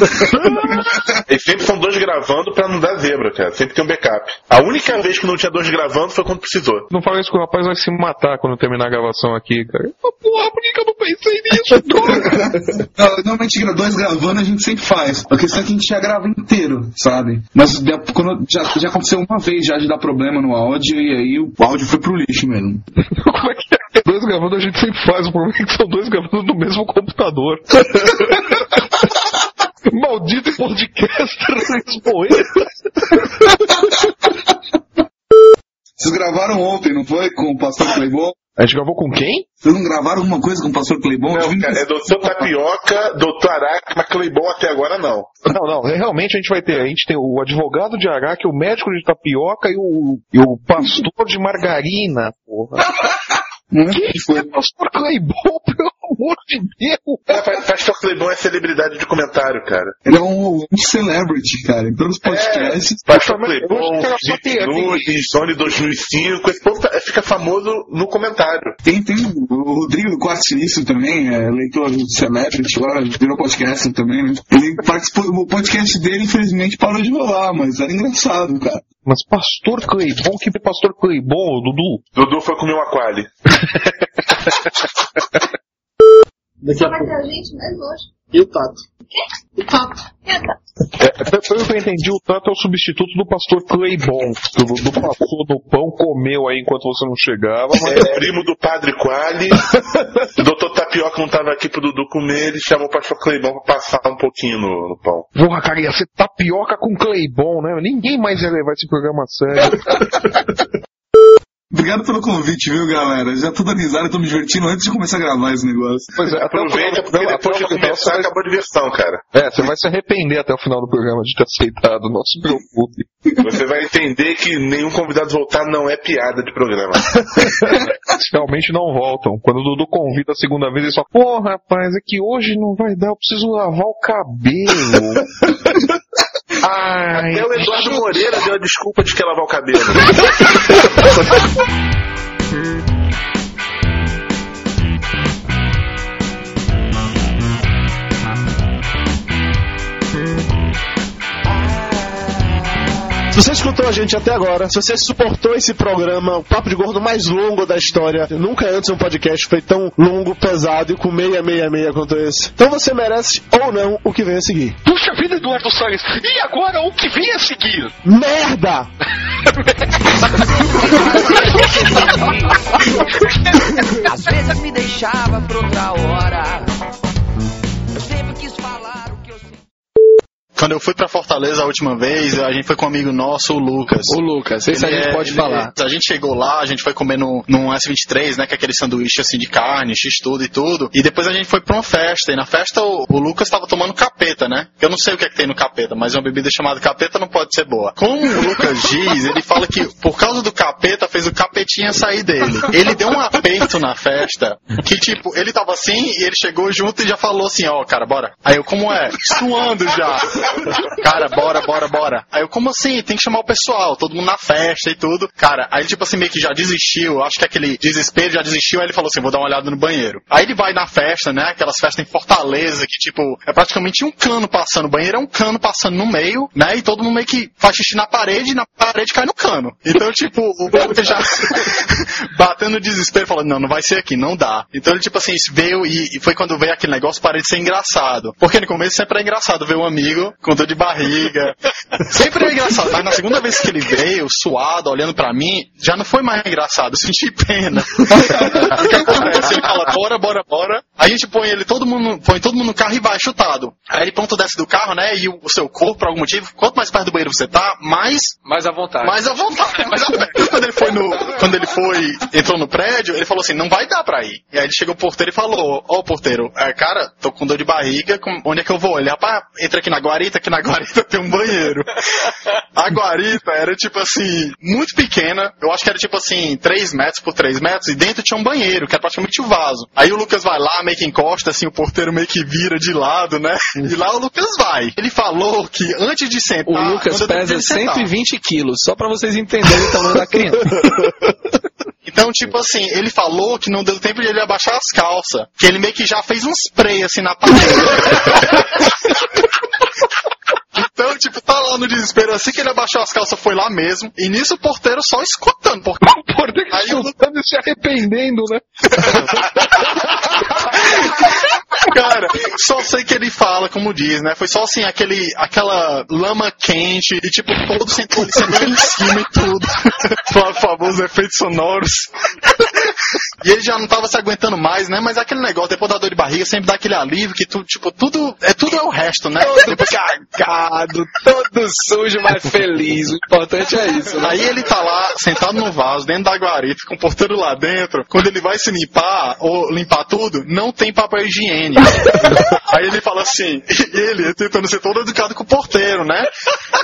E sempre são dois gravando pra não dar zebra, cara. Sempre tem um backup. A única vez que não tinha dois gravando foi quando precisou. Não fala isso que o rapaz vai se matar quando terminar a gravação aqui, cara. Porra, por que, que eu não pensei nisso? Droga! [laughs] Não, normalmente gra- dois gravando a gente sempre faz. A questão é que a gente já grava inteiro, sabe? Mas quando, já, já aconteceu uma vez já de dar problema no áudio e aí o áudio foi pro lixo mesmo. [laughs] Como é que é? Dois gravando a gente sempre faz, o problema é que são dois gravando no mesmo computador. [laughs] Maldito podcaster lisboeta. Vocês gravaram ontem, não foi? Com o pastor Cleibon? A gente gravou com quem? Vocês não gravaram alguma coisa com o pastor Cleibon? Não, cara, é doutor Tapioca, doutor Araca, mas Cleibon até agora não. Não, não, realmente a gente vai ter. A gente tem o advogado de Araque, o médico de tapioca e o, e o pastor de margarina, porra. Que foi? Pastor Cleibon, pelo amor de Deus. É, Pastor Cleibon é celebridade de comentário, cara. Ele é um, um celebrity, cara, em todos os podcasts. Pastor Cleibon, Felipe Nunes, Sony 2005, esse povo tá- fica famoso no comentário. Tem, tem o Rodrigo do Quarto Silício também, é leitor do Celebrity, lá, virou podcast também, né? Ele participou, o podcast dele infelizmente parou de rolar, mas era engraçado, cara. Mas Pastor Cleibon, que Pastor Cleibon, Dudu? Dudu foi comer um aquale. [laughs] Daqui a Vai ter a gente mesmo hoje? E o Tato? O Tato. É, Tato. É, pelo que eu entendi, o Tato é o substituto do pastor Cleibon. que O Dudu passou no pão, comeu aí enquanto você não chegava. Mas... É primo do Padre Quali. o doutor Tapioca não tava aqui pro Dudu comer, ele chamou o Pastor Cleibon pra passar um pouquinho no, no pão. Porra, cara, ia ser tapioca com Cleibon, né? Ninguém mais ia levar esse programa a sério. [laughs] Obrigado pelo convite, viu, galera? Já tô dando risada tô me divertindo antes de começar a gravar esse negócio. Pois é, Aproveita, porque depois de começar, acabou a diversão, cara. É, você vai se arrepender até o final do programa de ter aceitado, não se preocupe. Você vai entender que nenhum convidado voltar não é piada de programa. Realmente não voltam. Quando o Dudu convida a segunda vez, ele só, pô, rapaz, é que hoje não vai dar, eu preciso lavar o cabelo. Ai, Até o Eduardo Moreira deu a desculpa de que lavar o cabelo. [laughs] Se você escutou a gente até agora, se você suportou esse programa, o Papo de Gordo mais longo da história, nunca antes um podcast foi tão longo, pesado e com meia, meia, meia quanto esse. Então você merece ou não o que vem a seguir. Puxa vida, Eduardo Salles. E agora o que vem a seguir? Merda! Às vezes me deixava pra outra hora. Quando eu fui pra Fortaleza a última vez, a gente foi com um amigo nosso, o Lucas. O Lucas, esse a Ele gente é- pode falar. é- a gente chegou lá, a gente foi comer no, num S23, né? Que é aquele sanduíche assim de carne, x-tudo e tudo. E depois a gente foi pra uma festa. E na festa o, o Lucas tava tomando capeta, né? Eu não sei o que é que tem no capeta, mas uma bebida chamada capeta não pode ser boa. Como o Lucas diz, ele fala que por causa do capeta fez o capetinha sair dele. Ele deu um aperto na festa que, tipo, ele tava assim e ele chegou junto e já falou assim: Ó, cara, bora. Aí eu, como é? Suando já. Cara, bora, bora, bora. Aí eu, como assim? Tem que chamar o pessoal, todo mundo na festa e tudo. Cara, aí ele, tipo assim, meio que já desistiu. Acho que aquele desespero já desistiu. Aí ele falou assim: vou dar uma olhada no banheiro. Aí ele vai na festa, né? Aquelas festas em Fortaleza que, tipo, é praticamente um cano passando. O banheiro é um cano passando no meio, né? E todo mundo meio que faz xixi na parede e na parede cai no cano. Então, [laughs] tipo, o Lucas já [laughs] batendo desespero, falando: não, não vai ser aqui, não dá. Então ele, tipo assim, veio e, e foi quando veio aquele negócio, parei de ser engraçado. Porque no começo sempre é engraçado ver um amigo com dor de barriga, Sempre é engraçado, mas na segunda vez que ele veio, suado, olhando pra mim, já não foi mais engraçado, eu senti pena. [laughs] o que acontece? Ele fala, bora, bora, bora. Aí a gente põe ele, todo mundo, põe todo mundo no carro e vai chutado. Aí ele pronto desce do carro, né? E o, o seu corpo, por algum motivo, quanto mais perto do banheiro você tá, mais. Mais à vontade. Mais à vontade, [laughs] mais aberto. Quando ele foi no. Quando ele foi, entrou no prédio, ele falou assim, não vai dar pra ir. E aí ele chegou o porteiro e falou, ó porteiro, é, cara, tô com dor de barriga, com- onde é que eu vou? Ele, rapaz, entra aqui na guarita, que na guarita tem um banheiro. A guarita era tipo assim, muito pequena, eu acho que era tipo assim, 3 metros por 3 metros, e dentro tinha um banheiro, que era praticamente o vaso. Aí o Lucas vai lá, meio que encosta, assim, o porteiro meio que vira de lado, né? E lá o Lucas vai. Ele falou que antes de sentar. O Lucas pesa tentei sentar- 120 quilos, só pra vocês entenderem o tamanho da criança. [laughs] Então, tipo assim, ele falou que não deu tempo de ele abaixar as calças. Que ele meio que já fez um spray assim na parede. [laughs] Então, tipo, tá lá no desespero. Assim que ele abaixou as calças, foi lá mesmo. E nisso o porteiro só escutando. Porque... O porteiro Aí escutando e se arrependendo, né? [laughs] Cara, só sei que ele fala, como diz, né? Foi só assim, aquele, aquela lama quente e tipo, todo sentou ele sentou em cima e tudo. Por favor, os efeitos sonoros. E ele já não tava se aguentando mais, né? Mas aquele negócio, depois da dor de barriga, sempre dá aquele alívio que tu, tipo, tudo, é tudo é o resto, né? Todo cagado, todo sujo, mas feliz. O importante é isso. né? Aí ele tá lá, sentado no vaso, dentro da guarita, com o porteiro lá dentro. Quando ele vai se limpar, ou limpar tudo, não tem papel higiênico. [laughs] Aí ele fala assim, ele tentando ser todo educado com o porteiro, né?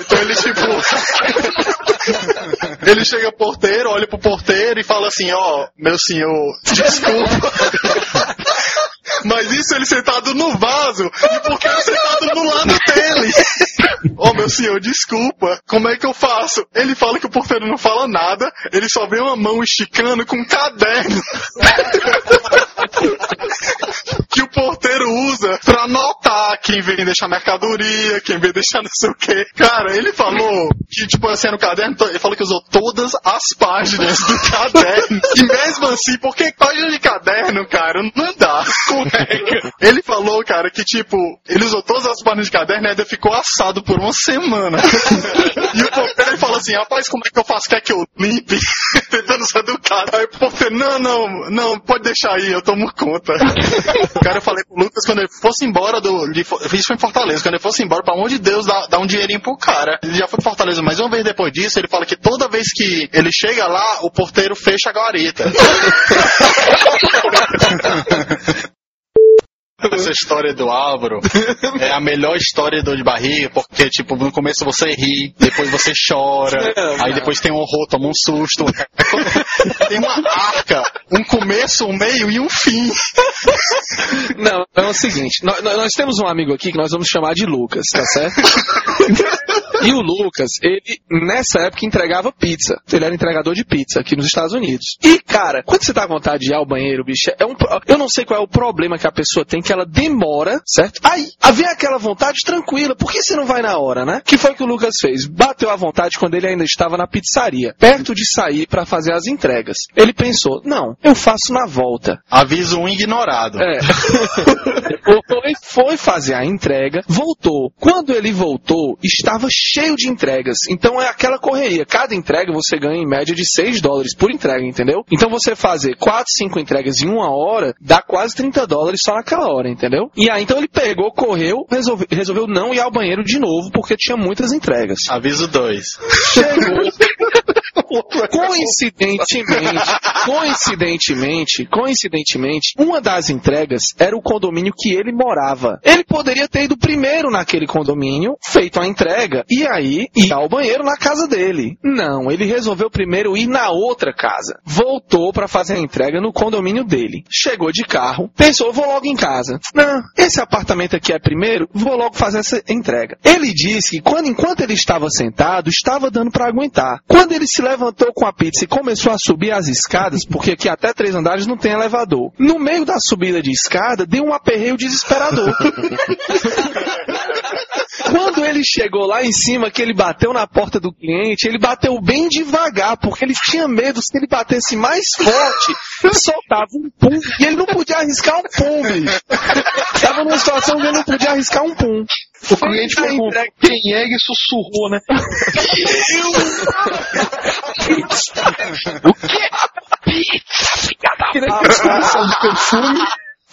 Então ele tipo. [laughs] ele chega pro porteiro, olha pro porteiro e fala assim, ó, meu senhor, desculpa. [laughs] Mas isso ele sentado no vaso, e porque eu sentado no lado dele. [laughs] Ô meu senhor, desculpa, como é que eu faço? Ele fala que o porteiro não fala nada, ele só vê uma mão esticando com um caderno. [laughs] [laughs] que o porteiro usa pra anotar quem vem deixar mercadoria, quem vem deixar não sei o que. Cara, ele falou que, tipo, assim, no caderno, ele falou que usou todas as páginas do caderno. E mesmo assim, porque página de caderno, cara, não dá. Ele falou, cara, que, tipo, ele usou todas as páginas de caderno e ainda ficou assado por uma semana. E o porteiro falou assim, rapaz, como é que eu faço? Quer que eu limpe? [laughs] Tentando ser educado. Aí o porteiro, não, não, não, pode deixar aí, eu tomo conta. Cara, eu falei pro Lucas quando ele fosse embora do. De, isso foi em Fortaleza. Quando ele fosse embora, pelo amor de Deus, dá, dá um dinheirinho pro cara. Ele já foi pra Fortaleza, mas uma vez depois disso, ele fala que toda vez que ele chega lá, o porteiro fecha a guarita. [laughs] Essa história do Álvaro [laughs] é a melhor história dor de barriga, porque, tipo, no começo você ri, depois você chora, aí depois tem um horror, toma um susto. [laughs] Tem uma arca, um começo, um meio e um fim. [laughs] Não, é o seguinte, nós, nós- temos um amigo aqui que nós vamos chamar de Lucas, tá certo? E o Lucas, ele nessa época entregava pizza. Ele era entregador de pizza aqui nos Estados Unidos. E, cara, quando você tá com vontade de ir ao banheiro, bicho, é um, eu não sei qual é o problema que a pessoa tem, que ela demora, certo? Aí, havia aquela vontade tranquila, por que você não vai na hora, né? Que foi que o Lucas fez? Bateu a vontade quando ele ainda estava na pizzaria, perto de sair para fazer as entregas. Ele pensou, não, eu faço na volta. Aviso um ignorado. É. foi, foi fazer a entrega, voltou. Quando ele voltou, estava cheio de entregas. Então é aquela correria. Cada entrega você ganha em média de 6 dólares por entrega, entendeu? Então você fazer 4, 5 entregas em uma hora, dá quase 30 dólares só naquela hora, entendeu? E aí então ele pegou, correu, resolveu, resolveu não ir ao banheiro de novo, porque tinha muitas entregas. Aviso 2. Chegou. [laughs] Coincidentemente, coincidentemente, coincidentemente, uma das entregas era o condomínio que ele morava. Ele poderia ter ido primeiro naquele condomínio, feito a entrega, e aí ir ao banheiro na casa dele. Não, ele resolveu primeiro ir na outra casa. Voltou para fazer a entrega no condomínio dele. Chegou de carro, pensou, vou logo em casa. Não, esse apartamento aqui é primeiro, vou logo fazer essa entrega. Ele disse que quando enquanto ele estava sentado, estava dando para aguentar. Quando ele se levantou com a pizza e começou a subir as escadas, porque aqui até três andares não tem elevador. No meio da subida de escada, deu um aperreio desesperador. [laughs] Quando ele chegou lá em cima, que ele bateu na porta do cliente, ele bateu bem devagar, porque ele tinha medo, se ele batesse mais forte, soltava um pum, e ele não podia arriscar um pum, bicho. Tava numa situação que ele não podia arriscar um pum. O cliente foi com quem é e sussurrou, né? [laughs] [laughs] o quê? Pizza, filha da passa de perfume.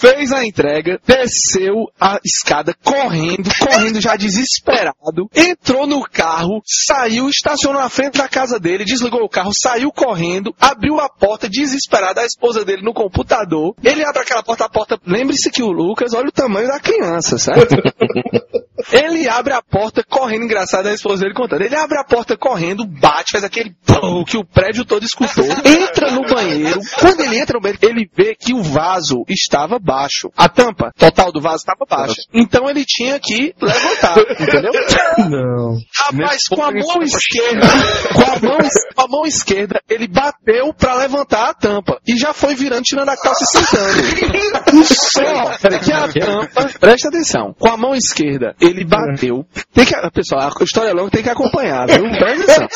Fez a entrega, desceu a escada correndo, correndo já desesperado, entrou no carro, saiu, estacionou na frente da casa dele, desligou o carro, saiu correndo, abriu a porta desesperado, a esposa dele no computador. Ele abre aquela porta, a porta, lembre-se que o Lucas, olha o tamanho da criança, certo? [laughs] Ele abre a porta correndo, engraçado, a esposa dele contando. Ele abre a porta correndo, bate, faz aquele que o prédio todo escutou. Entra no banheiro. Quando ele entra no banheiro, ele vê que o vaso estava baixo. A tampa total do vaso estava baixa. Então ele tinha que levantar, [laughs] entendeu? Não. Rapaz, com a mão esquerda, com a mão, com a mão esquerda, ele bateu pra levantar a tampa. E já foi virando, tirando a calça e sentando. [laughs] Só que a tampa, presta atenção, com a mão esquerda, ele bateu. Tem que, pessoal, a história é longa tem que acompanhar, viu? [laughs] Presta atenção.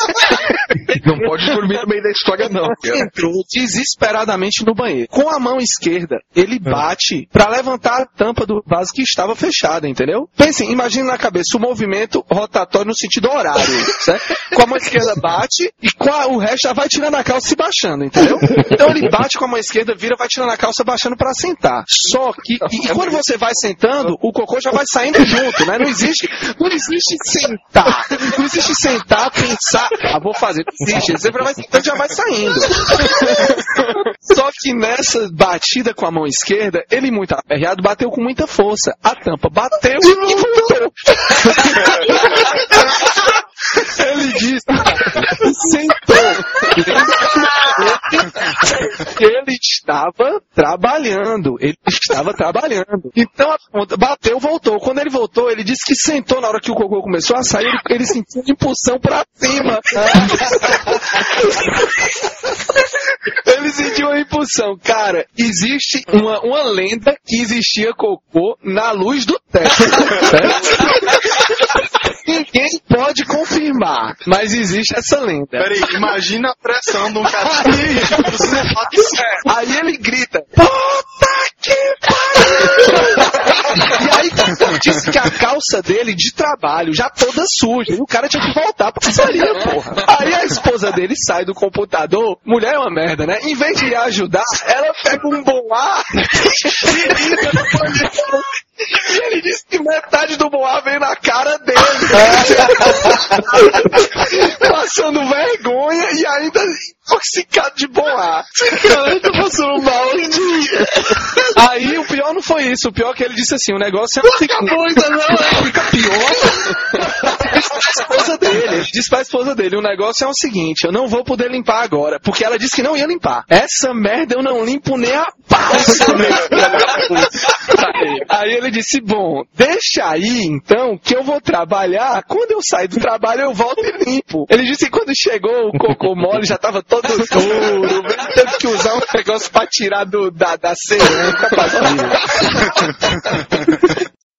Não pode dormir no meio da história, não. Entrou desesperadamente no banheiro. Com a mão esquerda, ele bate pra levantar a tampa do vaso que estava fechada, entendeu? Pensem, imagine na cabeça o movimento rotatório no sentido horário, [laughs] certo? Com a mão esquerda bate e com a- o resto já vai tirando a calça e baixando, entendeu? Então ele bate com a mão esquerda, vira, vai tirando a calça, baixando pra sentar. Só que, e, e quando você vai sentando, o cocô já vai saindo junto, né? Não existe, não existe sentar. Não existe sentar, pensar, ah, vou fazer. Não existe. Você vai sentando, já vai saindo. [laughs] Só que nessa batida com a mão esquerda, ele muito aperreado, bateu com muita força. A tampa bateu e voltou. [laughs] [laughs] Ele disse, sentou. Ele estava trabalhando. Ele estava trabalhando. Então a conta bateu, voltou. Quando ele voltou, ele disse que sentou na hora que o cocô começou a sair, ele, ele sentiu uma impulsão pra cima. [laughs] Ele sentiu uma impulsão. Cara, existe uma, uma lenda que existia cocô na luz do teto. [laughs] Ninguém pode confirmar, mas existe essa lenda. Peraí, imagina a pressão de um cara. [laughs] Aí ele grita: Puta que pariu! [laughs] E aí disse que a calça dele de trabalho já toda suja. E o cara tinha que voltar pra pizzaria, porra. Aí a esposa dele sai do computador. Mulher é uma merda, né? Em vez de ir ajudar, ela pega um bom ar e. [laughs] E ele disse que metade do boa veio na cara dele. Passando vergonha e ainda intoxicado de boa. Cara, tá passando mal Aí o pior não foi isso. O pior é que ele disse assim: o negócio é o seguinte. Coisa, não, fica pior. Disse pra esposa dele, disse pra esposa dele, o negócio é o seguinte, eu não vou poder limpar agora, porque ela disse que não ia limpar. Essa merda eu não limpo nem a pau. Aí ele disse, bom, deixa aí então que eu vou trabalhar, quando eu sair do trabalho eu volto e limpo. Ele disse que quando chegou o cocô mole já tava todo duro, teve que usar um negócio pra tirar do, da, da cerâmica pra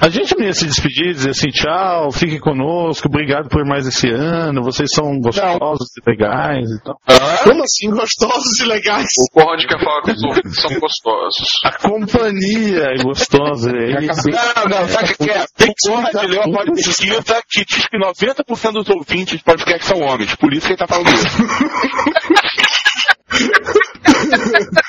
A gente não ia se despedir, dizer assim, tchau, fiquem conosco, obrigado por mais esse ano, vocês são gostosos e legais e tal. Como assim, gostosos e legais? O Conrad quer falar que os ouvintes são gostosos. A companhia é gostosa. É isso. Não, não, sabe o que é? Tem porra de ler uma pesquisa que diz que 90% dos ouvintes de podcast são homens. Por isso que ele tá falando isso. [laughs]